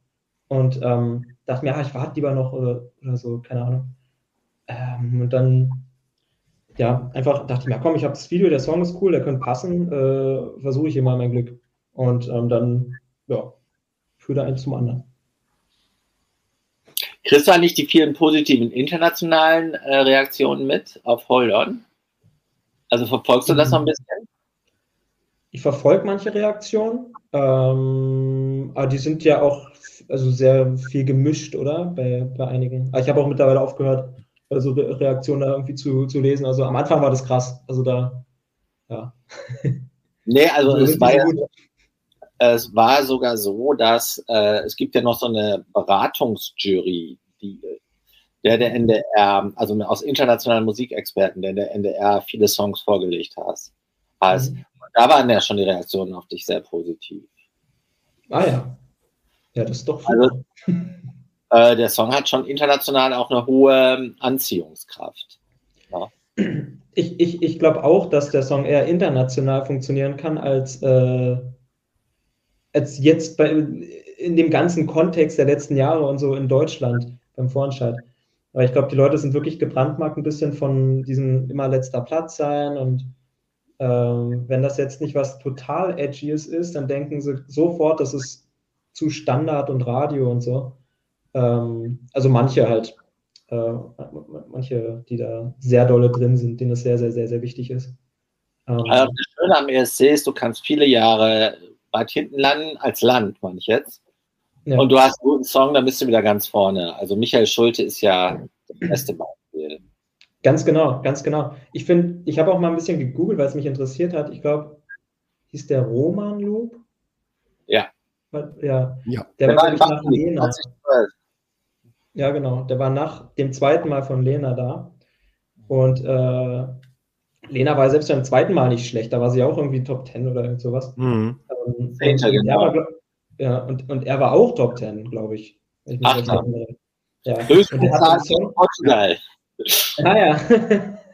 Und ähm, dachte mir, ja, ich warte lieber noch oder, oder so, keine Ahnung. Ähm, und dann, ja, einfach dachte ich mir, komm, ich habe das Video, der Song ist cool, der könnte passen, äh, versuche ich hier mal mein Glück. Und ähm, dann, ja, führe eins zum anderen. Kriegst du eigentlich die vielen positiven internationalen äh, Reaktionen mit auf Hold On? Also verfolgst du das noch ein bisschen? Ich verfolge manche Reaktionen, ähm, aber die sind ja auch also sehr viel gemischt, oder? Bei, bei einigen. Aber ich habe auch mittlerweile aufgehört, also Re Reaktionen da irgendwie zu, zu lesen. Also am Anfang war das krass. Also da, ja. Nee, also, also es war ja, es war sogar so, dass äh, es gibt ja noch so eine Beratungsjury, die der der NDR, also aus internationalen Musikexperten, der der NDR viele Songs vorgelegt hat. Also, mhm da waren ja schon die Reaktionen auf dich sehr positiv. Ah ja. Ja, das ist doch Also, äh, der Song hat schon international auch eine hohe Anziehungskraft. Ja. Ich, ich, ich glaube auch, dass der Song eher international funktionieren kann als, äh, als jetzt bei, in dem ganzen Kontext der letzten Jahre und so in Deutschland beim Vorentscheid. Weil ich glaube, die Leute sind wirklich gebrandmarkt ein bisschen von diesem immer letzter Platz sein und ähm, wenn das jetzt nicht was total Edgyes ist, dann denken sie sofort, das ist zu Standard und Radio und so. Ähm, also manche halt, äh, manche, die da sehr dolle drin sind, denen das sehr, sehr, sehr, sehr wichtig ist. Ähm, also das Schöne am ESC ist, du kannst viele Jahre weit hinten landen, als Land, meine ich jetzt. Ja. Und du hast einen guten Song, dann bist du wieder ganz vorne. Also Michael Schulte ist ja das beste Beispiel. Ganz genau, ganz genau. Ich finde, ich habe auch mal ein bisschen gegoogelt, weil es mich interessiert hat. Ich glaube, hieß der Roman Loop? Ja. Ja. ja. Der, der war, war nach Lena. Ja, genau. Der war nach dem zweiten Mal von Lena da. Und äh, Lena war selbst beim zweiten Mal nicht schlecht. Da war sie auch irgendwie Top 10 oder irgend sowas. Mhm. Ähm, Center, genau. War, ja, und, und er war auch Top 10, glaube ich. ich Ach, ja. Höchste Zahl von Portugal. Ah ja.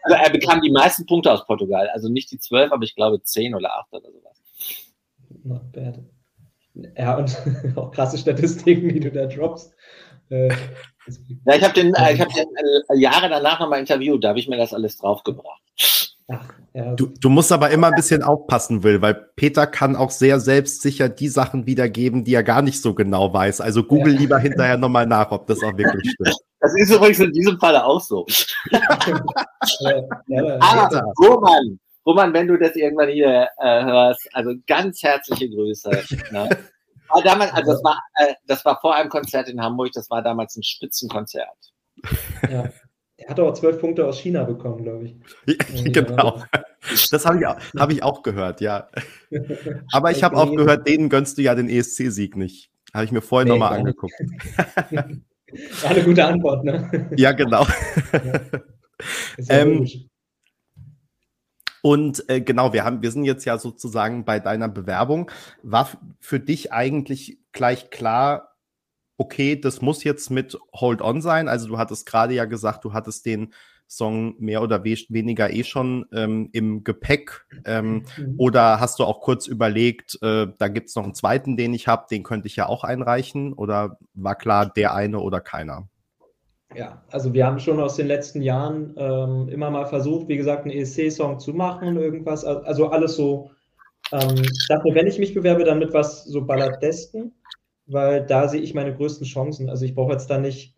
also er bekam die meisten Punkte aus Portugal. Also nicht die zwölf, aber ich glaube zehn oder acht oder sowas. Not bad. Ja, und auch krasse Statistiken, die du da droppst. Äh, ja, ich habe den, äh, ich hab den äh, Jahre danach nochmal interviewt, da habe ich mir das alles draufgebracht. Ach, ja. du, du musst aber immer ein bisschen aufpassen, Will, weil Peter kann auch sehr selbstsicher die Sachen wiedergeben, die er gar nicht so genau weiß. Also google ja. lieber hinterher nochmal nach, ob das auch wirklich stimmt. Das ist übrigens in diesem Falle auch so. aber Roman, Roman, wenn du das irgendwann hier äh, hörst, also ganz herzliche Grüße. Ne? War damals, also das war, äh, das war vor einem Konzert in Hamburg, das war damals ein Spitzenkonzert. Ja. Er hat auch zwölf Punkte aus China bekommen, glaube ich. genau. Das habe ich, auch, hab ich auch gehört, ja. Aber ich habe auch gehört, denen gönnst du ja den ESC-Sieg nicht. Habe ich mir vorhin nee, nochmal angeguckt. War eine gute Antwort, ne? Ja, genau. Ja. Ähm, und äh, genau, wir haben, wir sind jetzt ja sozusagen bei deiner Bewerbung. War für dich eigentlich gleich klar, okay, das muss jetzt mit Hold On sein? Also du hattest gerade ja gesagt, du hattest den Song mehr oder we weniger eh schon ähm, im Gepäck. Ähm, mhm. Oder hast du auch kurz überlegt, äh, da gibt es noch einen zweiten, den ich habe, den könnte ich ja auch einreichen? Oder war klar, der eine oder keiner? Ja, also wir haben schon aus den letzten Jahren ähm, immer mal versucht, wie gesagt, einen ESC-Song zu machen, irgendwas, also alles so. Ähm, ich dachte, wenn ich mich bewerbe, dann mit was so Balladesken, weil da sehe ich meine größten Chancen. Also ich brauche jetzt da nicht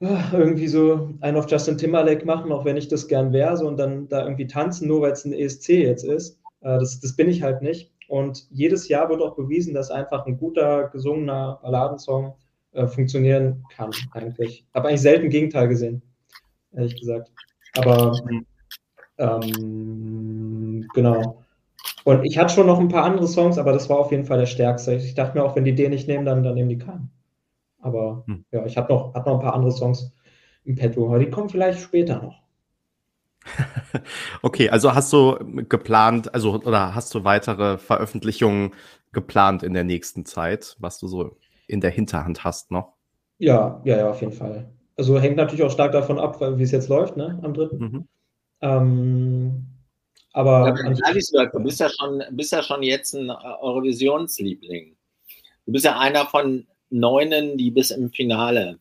ah, irgendwie so einen auf Justin Timberlake machen, auch wenn ich das gern wäre, so und dann da irgendwie tanzen, nur weil es ein ESC jetzt ist. Äh, das, das bin ich halt nicht. Und jedes Jahr wird auch bewiesen, dass einfach ein guter, gesungener Balladensong äh, funktionieren kann, eigentlich. Habe eigentlich selten Gegenteil gesehen, ehrlich gesagt. Aber ähm, genau. Und ich hatte schon noch ein paar andere Songs, aber das war auf jeden Fall der stärkste. Ich dachte mir auch, wenn die den nicht nehmen, dann, dann nehmen die keinen. Aber hm. ja, ich habe noch, hab noch ein paar andere Songs im Petto, aber die kommen vielleicht später noch. okay, also hast du geplant, also oder hast du weitere Veröffentlichungen geplant in der nächsten Zeit, was du so in der Hinterhand hast noch. Ja, ja, ja, auf jeden Fall. Also hängt natürlich auch stark davon ab, wie es jetzt läuft, ne, am dritten. Mhm. Ähm, aber ja, du bist ja schon, bist ja schon jetzt ein Eurovisionsliebling. Du bist ja einer von neunen, die bis im Finale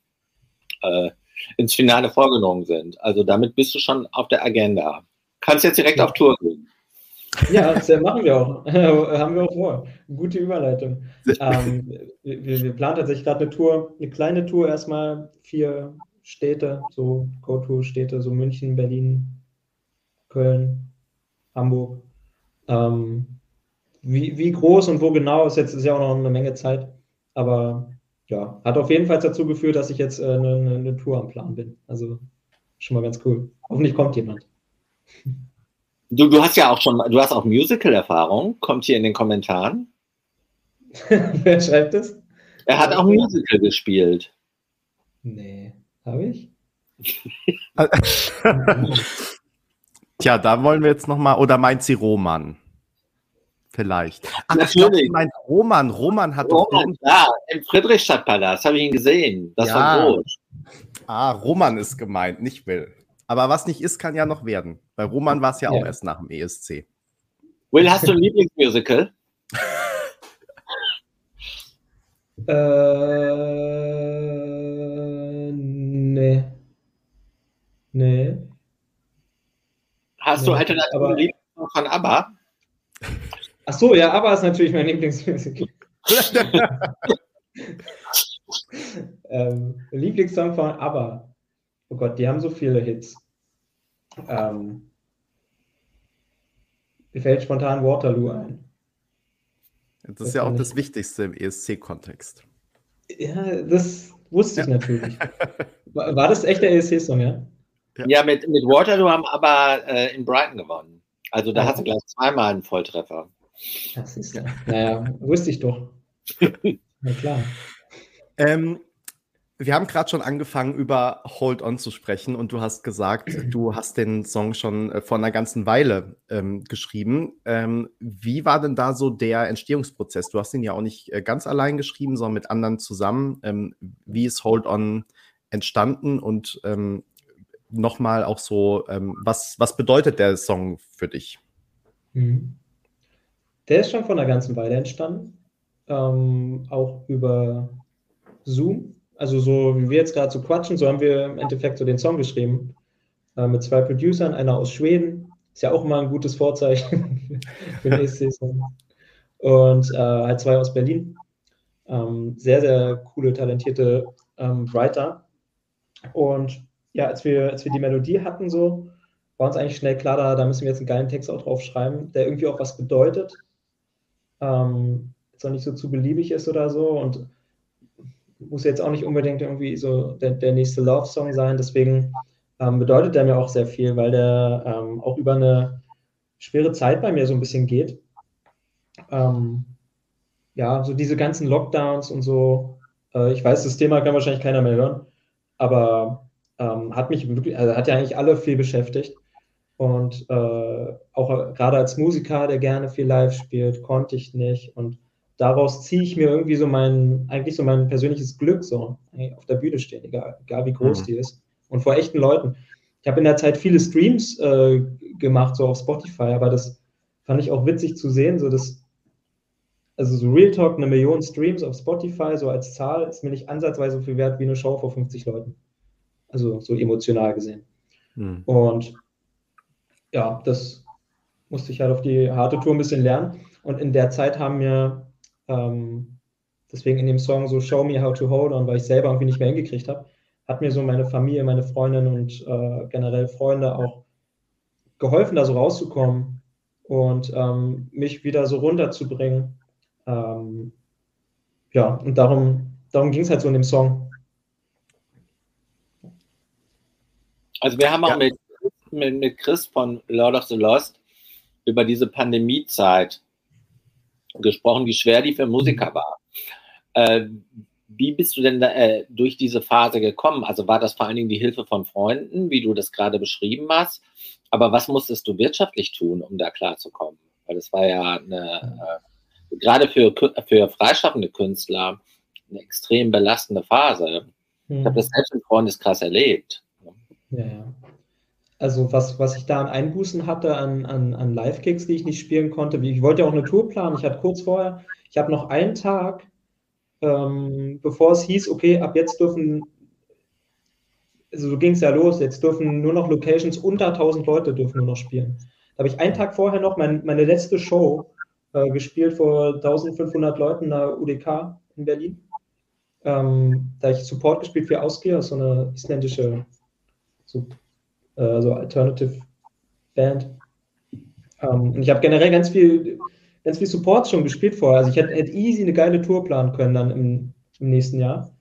äh, ins Finale vorgenommen sind. Also damit bist du schon auf der Agenda. Kannst jetzt direkt ja. auf Tour gehen. Ja, das machen wir auch. Haben wir auch vor. Gute Überleitung. Ähm, wir, wir, planen tatsächlich gerade eine Tour, eine kleine Tour erstmal, vier Städte, so Go-To-Städte, so München, Berlin, Köln, Hamburg. Ähm, wie, wie groß und wo genau ist jetzt ist ja auch noch eine Menge Zeit. Aber ja, hat auf jeden Fall dazu geführt, dass ich jetzt äh, eine, eine Tour am Plan bin. Also schon mal ganz cool. Hoffentlich kommt jemand. Du, du hast ja auch schon, du hast auch Musical-Erfahrung, kommt hier in den Kommentaren. Wer schreibt das? Er hat auch Musical gespielt. Nee, habe ich? Tja, da wollen wir jetzt nochmal, oder meint sie Roman? Vielleicht. Ach, Natürlich. Ich meint Roman. Roman hat Roman, doch. Ja, im Friedrichstadtpalast habe ich ihn gesehen. Das ja. war groß. Ah, Roman ist gemeint, nicht Will. Aber was nicht ist, kann ja noch werden. Bei Roman war es ja, ja, auch erst nach dem ESC. Will, hast du ein Lieblingsmusical? äh, nee. Nee. Hast du alternative Lieblings von ABBA? Ach so, ja, ABBA ist natürlich mein Lieblingsmusical. ähm, Lieblingssong von ABBA. Oh Gott, die haben so viele Hits. Ähm, mir fällt spontan Waterloo ein. Das, ist ja auch das Wichtigste im ESC-Kontext. Ja, das wusste ich natürlich. War, war, das echt der ESC-Song, ja? Ja? Ja, mit, mit Waterloo haben aber äh, in Brighton gewonnen. Also da ja. hast du gleich zweimal einen Volltreffer. Das ist ja. Naja, wusste ich doch. Na klar. Ähm, wir haben gerade schon angefangen, über Hold On zu sprechen und du hast gesagt, du hast den Song schon äh, vor einer ganzen Weile ähm, geschrieben. Ähm, wie war denn da so der Entstehungsprozess? Du hast ihn ja auch nicht äh, ganz allein geschrieben, sondern mit anderen zusammen. Ähm, wie ist Hold On entstanden und ähm, nochmal auch so, ähm, was, was bedeutet der Song für dich? Mhm. Der ist schon vor einer ganzen Weile entstanden, ähm, auch über Zoom also so wie wir jetzt gerade so quatschen, so haben wir im Endeffekt so den Song geschrieben. Äh, mit zwei Producern, einer aus Schweden. Ist ja auch mal ein gutes Vorzeichen für den ESC-Song. Und äh, halt zwei aus Berlin. Ähm, sehr, sehr coole, talentierte ähm, Writer. Und ja, als wir, als wir die Melodie hatten, so, war uns eigentlich schnell klar, da, da müssen wir jetzt einen geilen Text auch drauf schreiben, der irgendwie auch was bedeutet. Ähm, jetzt auch nicht so zu beliebig ist oder so und muss jetzt auch nicht unbedingt irgendwie so der, der nächste Love-Song sein. Deswegen ähm, bedeutet der mir auch sehr viel, weil der ähm, auch über eine schwere Zeit bei mir so ein bisschen geht. Ähm, ja, so diese ganzen Lockdowns und so. Äh, ich weiß, das Thema kann wahrscheinlich keiner mehr hören, aber ähm, hat mich wirklich, also hat ja eigentlich alle viel beschäftigt. Und äh, auch gerade als Musiker, der gerne viel live spielt, konnte ich nicht. Und daraus ziehe ich mir irgendwie so mein, eigentlich so mein persönliches Glück, so auf der Bühne stehen, egal, egal wie groß mhm. die ist. Und vor echten Leuten. Ich habe in der Zeit viele Streams äh, gemacht, so auf Spotify, aber das fand ich auch witzig zu sehen, so dass, also so Real Talk, eine Million Streams auf Spotify, so als Zahl, ist mir nicht ansatzweise so viel wert wie eine Show vor 50 Leuten. Also so emotional gesehen. Mhm. Und ja, das musste ich halt auf die harte Tour ein bisschen lernen. Und in der Zeit haben mir ähm, deswegen in dem Song so Show Me How to Hold On, weil ich selber irgendwie nicht mehr hingekriegt habe, hat mir so meine Familie, meine Freundin und äh, generell Freunde auch geholfen, da so rauszukommen und ähm, mich wieder so runterzubringen. Ähm, ja, und darum, darum ging es halt so in dem Song. Also wir haben auch ja. mit, mit, mit Chris von Lord of the Lost über diese Pandemiezeit gesprochen, wie schwer die für Musiker mhm. war. Äh, wie bist du denn da, äh, durch diese Phase gekommen? Also war das vor allen Dingen die Hilfe von Freunden, wie du das gerade beschrieben hast? Aber was musstest du wirtschaftlich tun, um da klarzukommen? Weil das war ja eine, äh, gerade für, für freischaffende Künstler eine extrem belastende Phase. Mhm. Ich habe das selbst im Freundeskreis erlebt. Ja, ja. Also was, was ich da an Einbußen hatte an, an, an Live-Kicks, die ich nicht spielen konnte. Ich wollte ja auch eine Tour planen. Ich hatte kurz vorher, ich habe noch einen Tag, ähm, bevor es hieß, okay, ab jetzt dürfen, also so ging es ja los, jetzt dürfen nur noch Locations unter 1000 Leute dürfen nur noch spielen. Da habe ich einen Tag vorher noch mein, meine letzte Show äh, gespielt vor 1500 Leuten in der UDK in Berlin. Ähm, da ich Support gespielt für Ausgeher, so eine isländische so äh, so Alternative Band. Ähm, und ich habe generell ganz viel, ganz viel Support schon gespielt vorher. Also ich hätte, hätte easy eine geile Tour planen können dann im, im nächsten Jahr.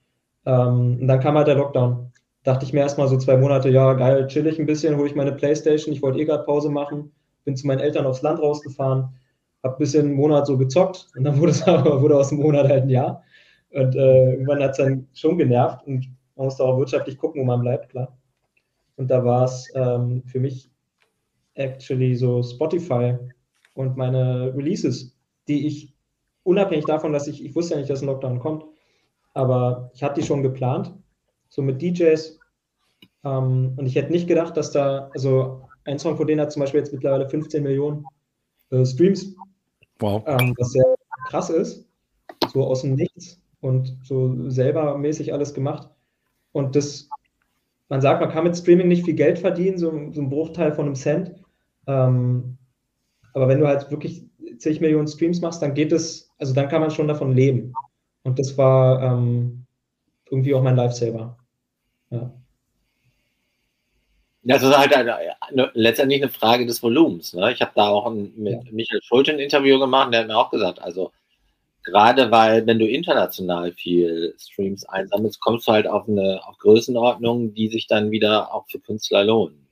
Ähm, und dann kam halt der Lockdown. Dachte ich mir erstmal so zwei Monate, ja, geil, chill ich ein bisschen, hole ich meine Playstation. Ich wollte eh gerade Pause machen, bin zu meinen Eltern aufs Land rausgefahren, habe ein bisschen einen Monat so gezockt und dann wurde es aber wurde aus dem Monat halt ein Jahr. Und äh, irgendwann hat es dann schon genervt und man musste auch wirtschaftlich gucken, wo man bleibt, klar. Und da war es ähm, für mich actually so Spotify und meine Releases, die ich unabhängig davon, dass ich, ich wusste ja nicht, dass ein Lockdown kommt, aber ich hatte die schon geplant, so mit DJs. Ähm, und ich hätte nicht gedacht, dass da, also ein Song von denen hat zum Beispiel jetzt mittlerweile 15 Millionen äh, Streams. Wow. Ähm, was sehr krass ist, so aus dem Nichts und so selber mäßig alles gemacht. Und das man sagt, man kann mit Streaming nicht viel Geld verdienen, so, so ein Bruchteil von einem Cent. Ähm, aber wenn du halt wirklich zig Millionen Streams machst, dann geht es, also dann kann man schon davon leben. Und das war ähm, irgendwie auch mein Lifesaver. Ja. Das ist halt eine, eine, letztendlich eine Frage des Volumens. Ne? Ich habe da auch ein, mit ja. Michael Schulte ein Interview gemacht, der hat mir auch gesagt, also gerade weil, wenn du international viel Streams einsammelst, kommst du halt auf eine auf Größenordnung, die sich dann wieder auch für Künstler lohnen.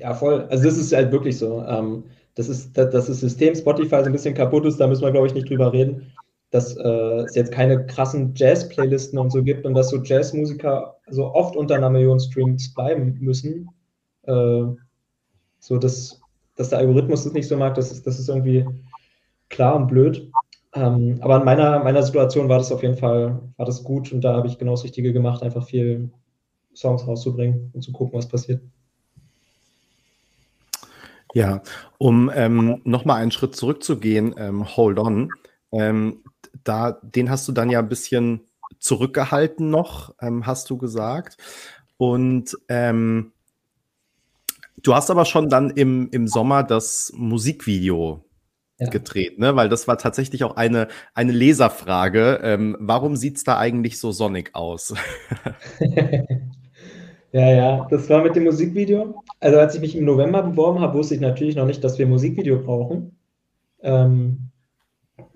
Ja, voll. Also das ist halt wirklich so. Ähm, das ist, dass das System Spotify so ein bisschen kaputt ist, da müssen wir, glaube ich, nicht drüber reden, dass äh, es jetzt keine krassen Jazz-Playlisten und so gibt und dass so Jazzmusiker so oft unter einer Million Streams bleiben müssen. Äh, so, dass, dass der Algorithmus das nicht so mag, das ist, das ist irgendwie klar und blöd. Ähm, aber in meiner, meiner Situation war das auf jeden Fall, war das gut und da habe ich genau das Richtige gemacht, einfach viel Songs rauszubringen und zu gucken, was passiert. Ja, um ähm, nochmal einen Schritt zurückzugehen, ähm, Hold On, ähm, da, den hast du dann ja ein bisschen zurückgehalten noch, ähm, hast du gesagt. Und ähm, du hast aber schon dann im, im Sommer das Musikvideo ja. gedreht, ne? Weil das war tatsächlich auch eine, eine Leserfrage. Ähm, warum sieht es da eigentlich so sonnig aus? ja, ja, das war mit dem Musikvideo. Also als ich mich im November beworben habe, wusste ich natürlich noch nicht, dass wir ein Musikvideo brauchen. Ähm,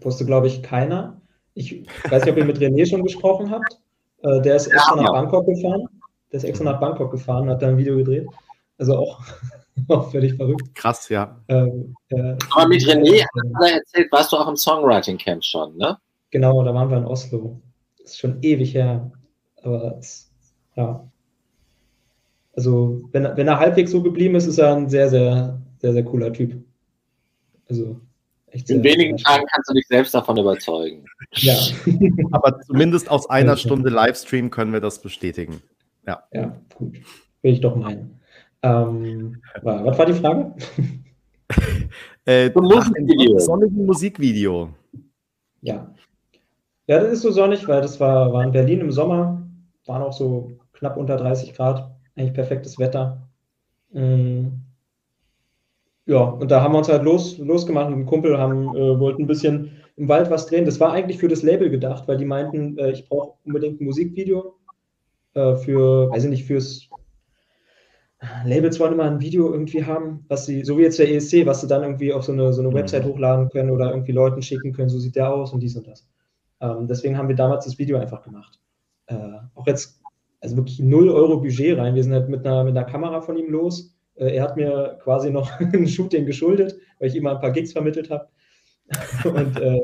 Wusste, glaube ich, keiner. Ich weiß nicht, ob ihr mit René schon gesprochen habt. Äh, der ist extra ja, nach Bangkok gefahren. Der ist extra nach Bangkok gefahren, hat da ein Video gedreht. Also auch, auch völlig verrückt. Krass, ja. Ähm, äh, Aber mit René hat er erzählt, warst du auch im Songwriting Camp schon, ne? Genau, da waren wir in Oslo. Das ist schon ewig her. Aber es, ja. Also, wenn, wenn er halbwegs so geblieben ist, ist er ein sehr, sehr, sehr, sehr cooler Typ. Also, echt In wenigen Tagen kannst du dich selbst davon überzeugen. Ja. Aber zumindest aus einer Stunde Livestream können wir das bestätigen. Ja. Ja, gut. Will ich doch meinen. Ähm, was war die Frage? äh, Musikvideo. sonnigen Musikvideo. Ja. Ja, das ist so sonnig, weil das war, war in Berlin im Sommer, waren auch so knapp unter 30 Grad, eigentlich perfektes Wetter. Mhm. Ja, und da haben wir uns halt los, losgemacht mit dem Kumpel, haben, äh, wollten ein bisschen im Wald was drehen. Das war eigentlich für das Label gedacht, weil die meinten, äh, ich brauche unbedingt ein Musikvideo äh, für, weiß ich nicht, fürs Labels wollen immer ein Video irgendwie haben, was sie, so wie jetzt der ESC, was sie dann irgendwie auf so eine, so eine mhm. Website hochladen können oder irgendwie Leuten schicken können, so sieht der aus und dies und das. Ähm, deswegen haben wir damals das Video einfach gemacht. Äh, auch jetzt, also wirklich 0 Euro Budget rein. Wir sind halt mit einer, mit einer Kamera von ihm los. Äh, er hat mir quasi noch ein Shooting geschuldet, weil ich ihm mal ein paar Gigs vermittelt habe. und, äh,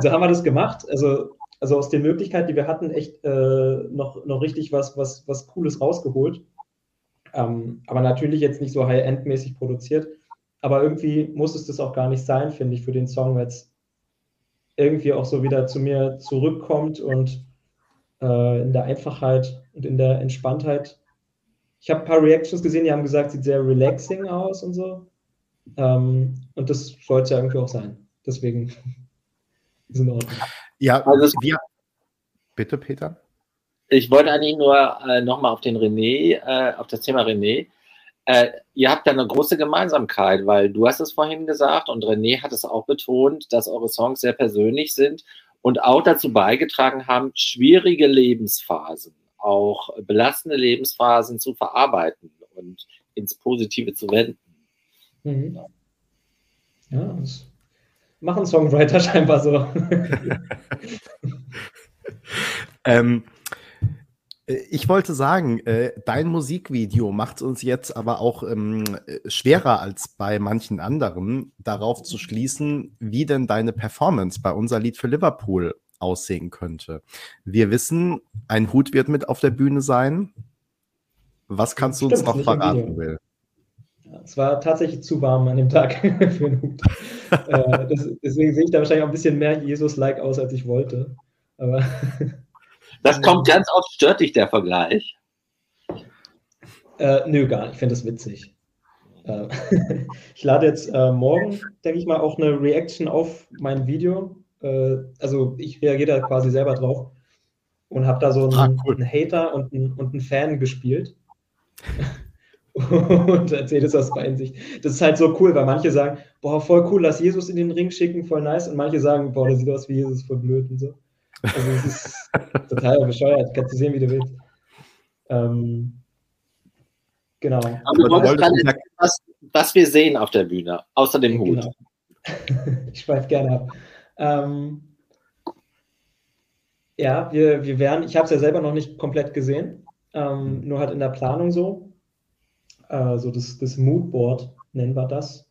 so haben wir das gemacht. Also, also aus den Möglichkeiten, die wir hatten, echt äh, noch, noch richtig was, was, was Cooles rausgeholt. Ähm, aber natürlich jetzt nicht so high-end-mäßig produziert. Aber irgendwie muss es das auch gar nicht sein, finde ich, für den Song, weil es irgendwie auch so wieder zu mir zurückkommt und äh, in der Einfachheit und in der Entspanntheit. Ich habe ein paar Reactions gesehen, die haben gesagt, sieht sehr relaxing aus und so. Ähm, und das sollte es ja irgendwie auch sein. Deswegen ist in Ordnung. Ja, also wir. Bitte, Peter. Ich wollte eigentlich nur äh, nochmal auf den René, äh, auf das Thema René äh, ihr habt ja eine große Gemeinsamkeit, weil du hast es vorhin gesagt und René hat es auch betont, dass eure Songs sehr persönlich sind und auch dazu beigetragen haben, schwierige Lebensphasen, auch belastende Lebensphasen zu verarbeiten und ins Positive zu wenden. Mhm. Ja, das machen Songwriter scheinbar so. ähm, ich wollte sagen, äh, dein Musikvideo macht uns jetzt aber auch ähm, schwerer als bei manchen anderen, darauf zu schließen, wie denn deine Performance bei unser Lied für Liverpool aussehen könnte. Wir wissen, ein Hut wird mit auf der Bühne sein. Was kannst Stimmt, du uns noch verraten, Will? es war tatsächlich zu warm an dem Tag für einen Hut. äh, das, deswegen sehe ich da wahrscheinlich auch ein bisschen mehr Jesus-like aus, als ich wollte. Aber Das kommt ganz oft, stört dich der Vergleich? Äh, nö, gar nicht. Ich finde das witzig. Äh, ich lade jetzt äh, morgen, denke ich mal, auch eine Reaction auf mein Video. Äh, also ich reagiere da quasi selber drauf und habe da so einen, ah, cool. einen Hater und einen, und einen Fan gespielt. und erzähle es aus meiner Sicht. Das ist halt so cool, weil manche sagen, boah, voll cool, lass Jesus in den Ring schicken, voll nice. Und manche sagen, boah, das sieht aus wie Jesus, voll blöd und so. Also es ist total bescheuert, kannst du sehen, wie du willst. Ähm, genau. Aber du wolltest gerade was, was wir sehen auf der Bühne, außer dem Hut. Genau. ich schweife gerne ab. Ähm, ja, wir, wir werden, ich habe es ja selber noch nicht komplett gesehen, ähm, nur halt in der Planung so. Äh, so das, das Moodboard nennen wir das.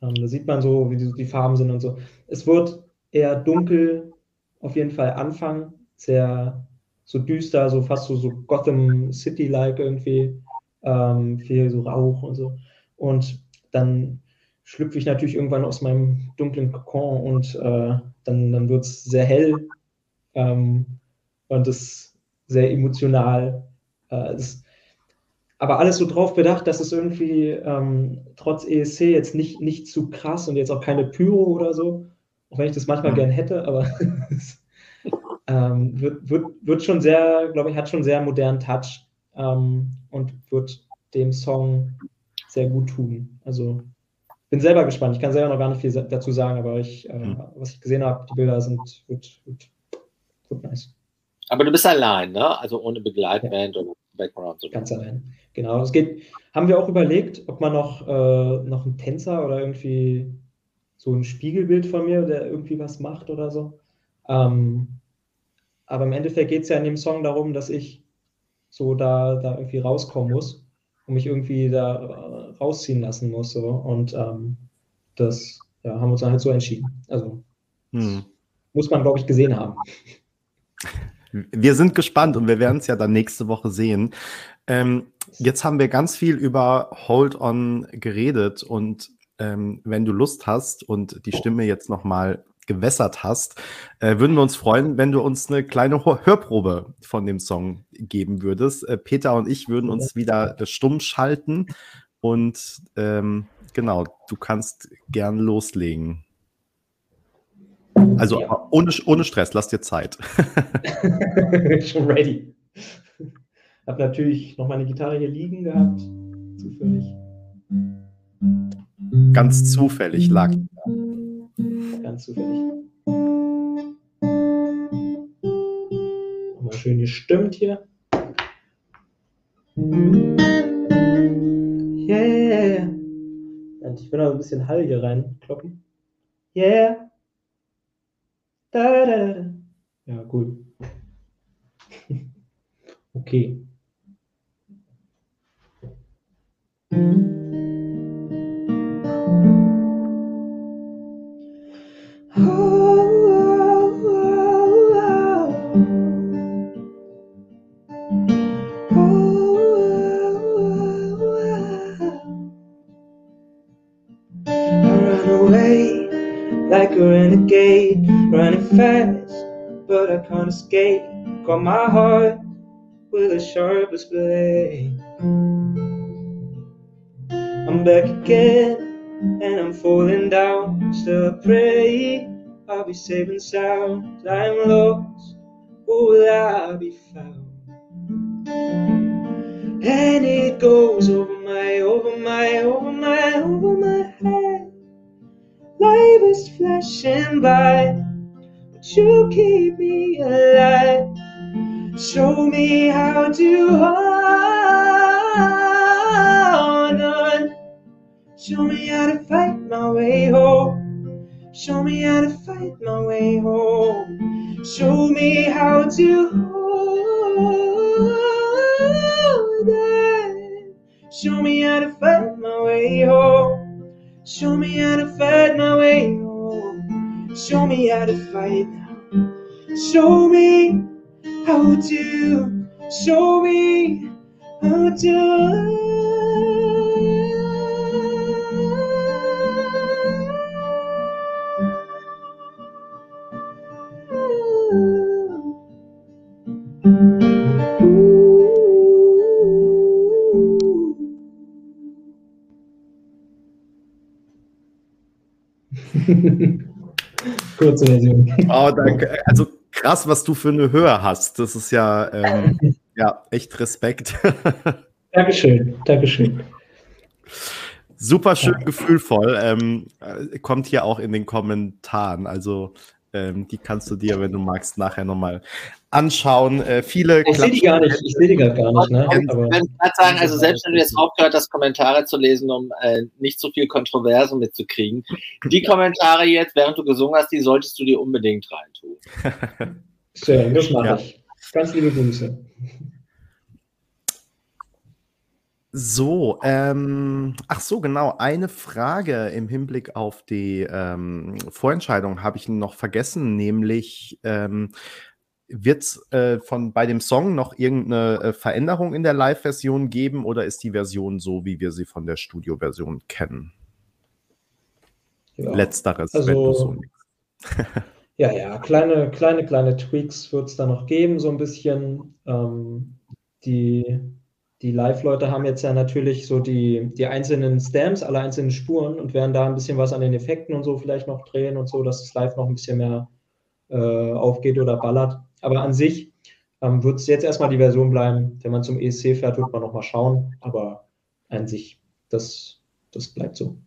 Ähm, da sieht man so, wie die, die Farben sind und so. Es wird eher dunkel, auf jeden Fall Anfang, sehr so düster, so fast so, so Gotham City-like irgendwie, ähm, viel so Rauch und so. Und dann schlüpfe ich natürlich irgendwann aus meinem dunklen Kokon und äh, dann, dann wird es sehr hell ähm, und es sehr emotional. Äh, das, aber alles so drauf bedacht, dass es irgendwie ähm, trotz ESC jetzt nicht, nicht zu krass und jetzt auch keine Pyro oder so, auch wenn ich das manchmal gern hätte, aber ähm, wird, wird, wird schon sehr, glaube ich, hat schon sehr modernen Touch ähm, und wird dem Song sehr gut tun. Also bin selber gespannt. Ich kann selber noch gar nicht viel dazu sagen, aber ich, äh, mhm. was ich gesehen habe, die Bilder sind wird, wird, wird nice. Aber du bist allein, ne? Also ohne Begleitband ja. oder Background. Oder? Ganz allein. Genau. Es geht, haben wir auch überlegt, ob man noch, äh, noch einen Tänzer oder irgendwie so ein Spiegelbild von mir, der irgendwie was macht oder so. Ähm, aber im Endeffekt geht es ja in dem Song darum, dass ich so da, da irgendwie rauskommen muss und mich irgendwie da rausziehen lassen muss. So. Und ähm, das ja, haben wir uns dann halt so entschieden. Also hm. muss man, glaube ich, gesehen haben. Wir sind gespannt und wir werden es ja dann nächste Woche sehen. Ähm, jetzt haben wir ganz viel über Hold On geredet und ähm, wenn du Lust hast und die Stimme jetzt nochmal gewässert hast, äh, würden wir uns freuen, wenn du uns eine kleine Hörprobe von dem Song geben würdest. Äh, Peter und ich würden uns wieder stumm schalten und ähm, genau, du kannst gern loslegen. Also ja. ohne, ohne Stress, lass dir Zeit. Schon ready. Hab natürlich noch meine Gitarre hier liegen gehabt. Zufällig. Ganz zufällig lag. Ganz zufällig. Nochmal schön gestimmt hier. Yeah. Ich will noch ein bisschen Hall hier reinkloppen. Yeah. Da, da, da. Ja, cool. okay. Can't escape. Got my heart with the sharpest blade. I'm back again, and I'm falling down. Still I pray I'll be safe and sound. I'm lost, who will I be found? And it goes over my, over my, over my, over my head. Life is flashing by, you keep me alive. Show me how to hold on. Show me how to fight my way home. Show me how to fight my way home. Show me how to hold on. Show me how to fight my way home. Show me how to fight my way. Show me how to fight now. Show me how to. Show me how to. Kurze Version. Oh, danke. Also krass, was du für eine Höhe hast. Das ist ja, ähm, ja echt Respekt. Dankeschön, Dankeschön. Super schön ja. gefühlvoll. Ähm, äh, kommt hier auch in den Kommentaren. Also ähm, die kannst du dir, wenn du magst, nachher nochmal anschauen. Äh, viele ich sehe die gar nicht, ich sehe die gar nicht. Ne? Ich würde sagen, also selbst wenn du jetzt aufgehört hast, Kommentare zu lesen, um äh, nicht so viel Kontroversen mitzukriegen, die Kommentare jetzt, während du gesungen hast, die solltest du dir unbedingt reintun. Schön, das mache ja. ich. Ganz liebe Grüße. So, ähm, ach so, genau. Eine Frage im Hinblick auf die ähm, Vorentscheidung habe ich noch vergessen, nämlich ähm, wird es äh, von bei dem Song noch irgendeine äh, Veränderung in der Live-Version geben oder ist die Version so, wie wir sie von der Studio-Version kennen? Ja. Letzteres, also, wenn du so Ja, ja, kleine, kleine, kleine Tweaks wird es da noch geben, so ein bisschen. Ähm, die die Live-Leute haben jetzt ja natürlich so die, die einzelnen Stamps, alle einzelnen Spuren und werden da ein bisschen was an den Effekten und so vielleicht noch drehen und so, dass es live noch ein bisschen mehr äh, aufgeht oder ballert. Aber an sich ähm, wird es jetzt erstmal die Version bleiben. Wenn man zum ESC fährt, wird man nochmal schauen. Aber an sich, das, das bleibt so.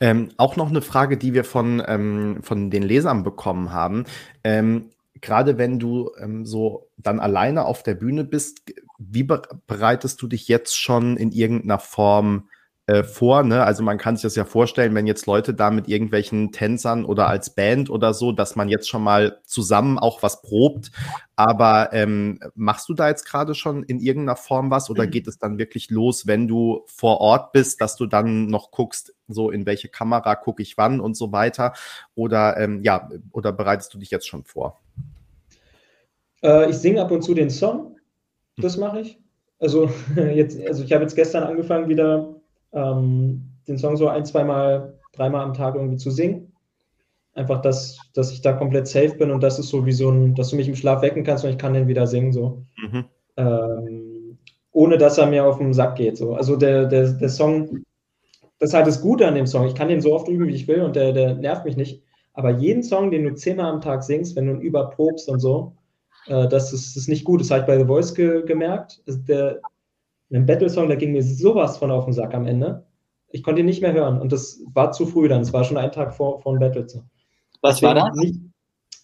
Ähm, auch noch eine Frage, die wir von, ähm, von den Lesern bekommen haben. Ähm, gerade wenn du ähm, so dann alleine auf der Bühne bist, wie be bereitest du dich jetzt schon in irgendeiner Form äh, vor. Ne? Also man kann sich das ja vorstellen, wenn jetzt Leute da mit irgendwelchen Tänzern oder als Band oder so, dass man jetzt schon mal zusammen auch was probt. Aber ähm, machst du da jetzt gerade schon in irgendeiner Form was oder geht es dann wirklich los, wenn du vor Ort bist, dass du dann noch guckst, so in welche Kamera gucke ich wann und so weiter? Oder ähm, ja, oder bereitest du dich jetzt schon vor? Äh, ich singe ab und zu den Song. Das mache ich. Also jetzt, also ich habe jetzt gestern angefangen wieder ähm, den Song so ein, zweimal, dreimal am Tag irgendwie zu singen. Einfach, dass, dass ich da komplett safe bin und das ist so wie so ein, dass du mich im Schlaf wecken kannst und ich kann den wieder singen, so. Mhm. Ähm, ohne dass er mir auf den Sack geht. So. Also der, der, der Song, das ist halt das Gute an dem Song. Ich kann den so oft üben, wie ich will und der, der nervt mich nicht. Aber jeden Song, den du zehnmal am Tag singst, wenn du ihn überprobst und so, äh, das, ist, das ist nicht gut. Das habe ich bei The Voice ge gemerkt. Also der, ein Battle-Song, der ging mir sowas von auf den Sack am Ende. Ich konnte ihn nicht mehr hören und das war zu früh dann. Es war schon ein Tag vor, vor dem Battle. Was Deswegen war das? Nicht,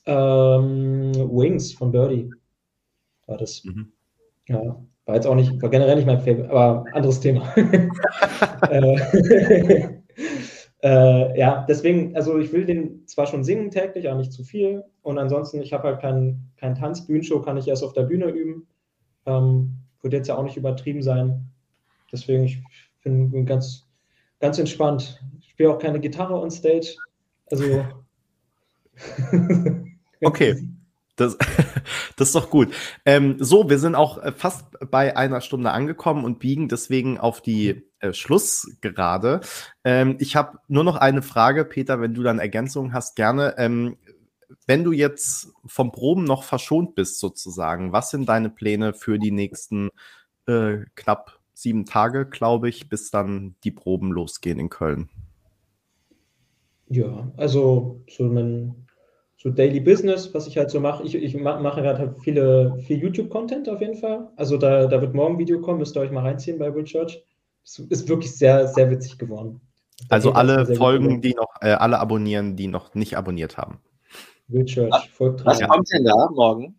ähm, Wings von Birdie war das. Mhm. Ja, war jetzt auch nicht, war generell nicht mein Favorite, aber anderes Thema. äh, äh, ja, deswegen, also ich will den zwar schon singen täglich, aber nicht zu viel. Und ansonsten, ich habe halt kein, kein Tanzbühnenshow, kann ich erst auf der Bühne üben. Ähm, wird jetzt ja auch nicht übertrieben sein. Deswegen, ich bin ganz, ganz entspannt. Ich spiele auch keine Gitarre on Stage. Also. okay. Das, das ist doch gut. Ähm, so, wir sind auch äh, fast bei einer Stunde angekommen und biegen deswegen auf die äh, Schlussgerade. Ähm, ich habe nur noch eine Frage, Peter, wenn du dann Ergänzungen hast, gerne. Ähm, wenn du jetzt vom Proben noch verschont bist, sozusagen, was sind deine Pläne für die nächsten äh, knapp sieben Tage, glaube ich, bis dann die Proben losgehen in Köln? Ja, also so ein so Daily Business, was ich halt so mache. Ich, ich mache gerade halt viele, viel YouTube-Content auf jeden Fall. Also da, da wird morgen ein Video kommen, müsst ihr euch mal reinziehen bei Will Church. Es ist wirklich sehr, sehr witzig geworden. Da also alle Folgen, die noch, äh, alle abonnieren, die noch nicht abonniert haben. Will Church, folgt Was kommt denn da morgen?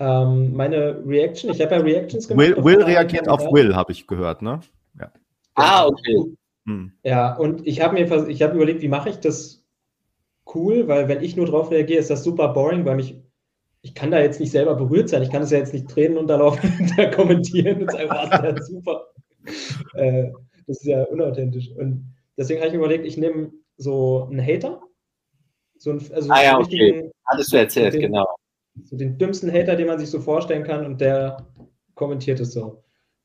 Ähm, meine Reaction, ich habe ja Reactions gemacht. Will, Will reagiert auf Will, habe ich gehört, ne? Ja. Ah, okay. Hm. Ja, und ich habe mir ich hab überlegt, wie mache ich das cool, weil wenn ich nur drauf reagiere, ist das super boring, weil mich, ich kann da jetzt nicht selber berührt sein, ich kann es ja jetzt nicht Tränen unterlaufen und da kommentieren und sagen, was, super. Äh, das ist ja unauthentisch. Und deswegen habe ich mir überlegt, ich nehme so einen Hater, so einen, also ah ja, okay. Hattest du erzählt, den, genau. So den dümmsten Hater, den man sich so vorstellen kann und der kommentiert es so.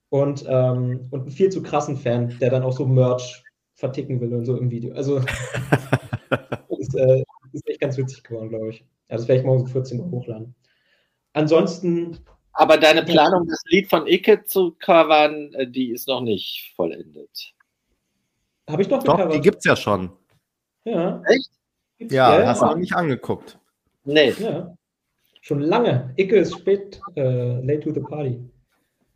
Und, ähm, und einen viel zu krassen Fan, der dann auch so Merch verticken will und so im Video. Also ist, äh, ist echt ganz witzig geworden, glaube ich. Ja, das werde ich morgen um 14 Uhr hochladen. Ansonsten. Aber deine Planung, das Lied von Icke zu covern, äh, die ist noch nicht vollendet. Habe ich noch Doch, die gibt es ja schon. Ja. Echt? Ja, ja, hast du noch nicht angeguckt. Nee. Ja. Schon lange. Icke ist spät, äh, late to the party.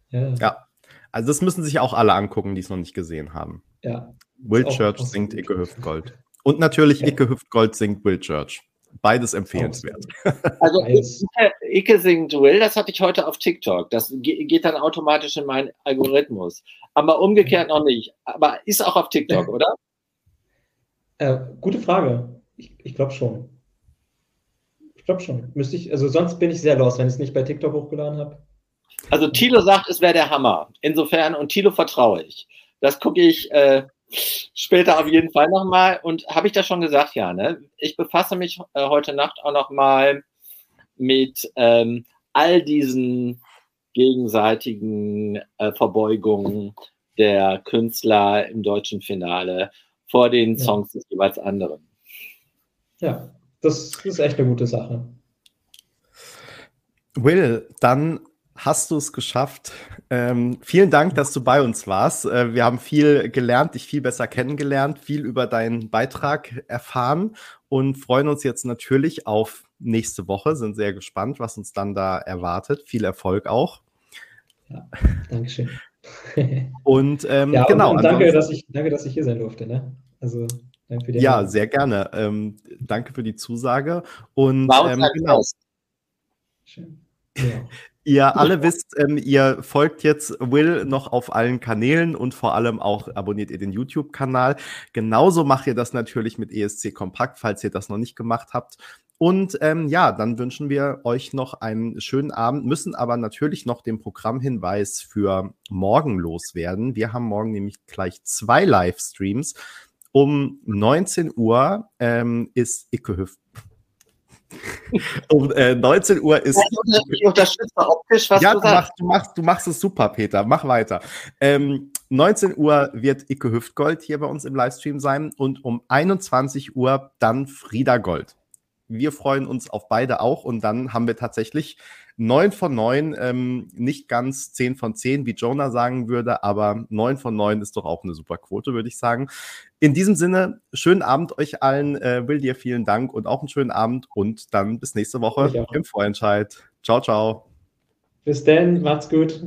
Ja. ja. Also das müssen sich auch alle angucken, die es noch nicht gesehen haben. Ja. Will Church singt Icke Hüftgold. Und natürlich ja. Icke Hüftgold singt Will Church. Beides empfehlenswert. Also Icke, Icke singt Will, das hatte ich heute auf TikTok. Das geht dann automatisch in meinen Algorithmus. Aber umgekehrt noch nicht. Aber ist auch auf TikTok, oder? Äh, gute Frage. Ich, ich glaube schon. Ich glaube schon. Müsste ich, also sonst bin ich sehr los, wenn ich es nicht bei TikTok hochgeladen habe. Also Tilo sagt, es wäre der Hammer. Insofern, und Tilo vertraue ich. Das gucke ich äh, später auf jeden Fall nochmal. Und habe ich das schon gesagt? Ja, ne? Ich befasse mich äh, heute Nacht auch nochmal mit ähm, all diesen gegenseitigen äh, Verbeugungen der Künstler im deutschen Finale vor den Songs des jeweils anderen. Ja, das ist echt eine gute Sache. Will, dann hast du es geschafft. Ähm, vielen Dank, dass du bei uns warst. Äh, wir haben viel gelernt, dich viel besser kennengelernt, viel über deinen Beitrag erfahren und freuen uns jetzt natürlich auf nächste Woche. Sind sehr gespannt, was uns dann da erwartet. Viel Erfolg auch. Ja, Dankeschön. und ähm, ja, genau. Und, danke, dass ich, danke, dass ich hier sein durfte. Ne? Also, ja, Hand. sehr gerne. Ähm, danke für die Zusage. Und ähm, genau. Schön. Ja. Ihr alle wisst, ähm, ihr folgt jetzt Will noch auf allen Kanälen und vor allem auch abonniert ihr den YouTube-Kanal. Genauso macht ihr das natürlich mit ESC Kompakt, falls ihr das noch nicht gemacht habt. Und ähm, ja, dann wünschen wir euch noch einen schönen Abend, müssen aber natürlich noch den Programmhinweis für morgen loswerden. Wir haben morgen nämlich gleich zwei Livestreams. Um 19 Uhr ähm, ist Icke Hüft um äh, 19 Uhr ist. Ich unterstütze optisch, was ja, du machst, du, machst, du machst es super, Peter. Mach weiter. Ähm, 19 Uhr wird Icke Hüftgold hier bei uns im Livestream sein und um 21 Uhr dann Frieda Gold. Wir freuen uns auf beide auch und dann haben wir tatsächlich 9 von 9, ähm, nicht ganz 10 von 10, wie Jonah sagen würde, aber 9 von 9 ist doch auch eine super Quote, würde ich sagen. In diesem Sinne, schönen Abend euch allen. Äh, Will dir vielen Dank und auch einen schönen Abend und dann bis nächste Woche im Vorentscheid. Ciao, ciao. Bis dann, macht's gut.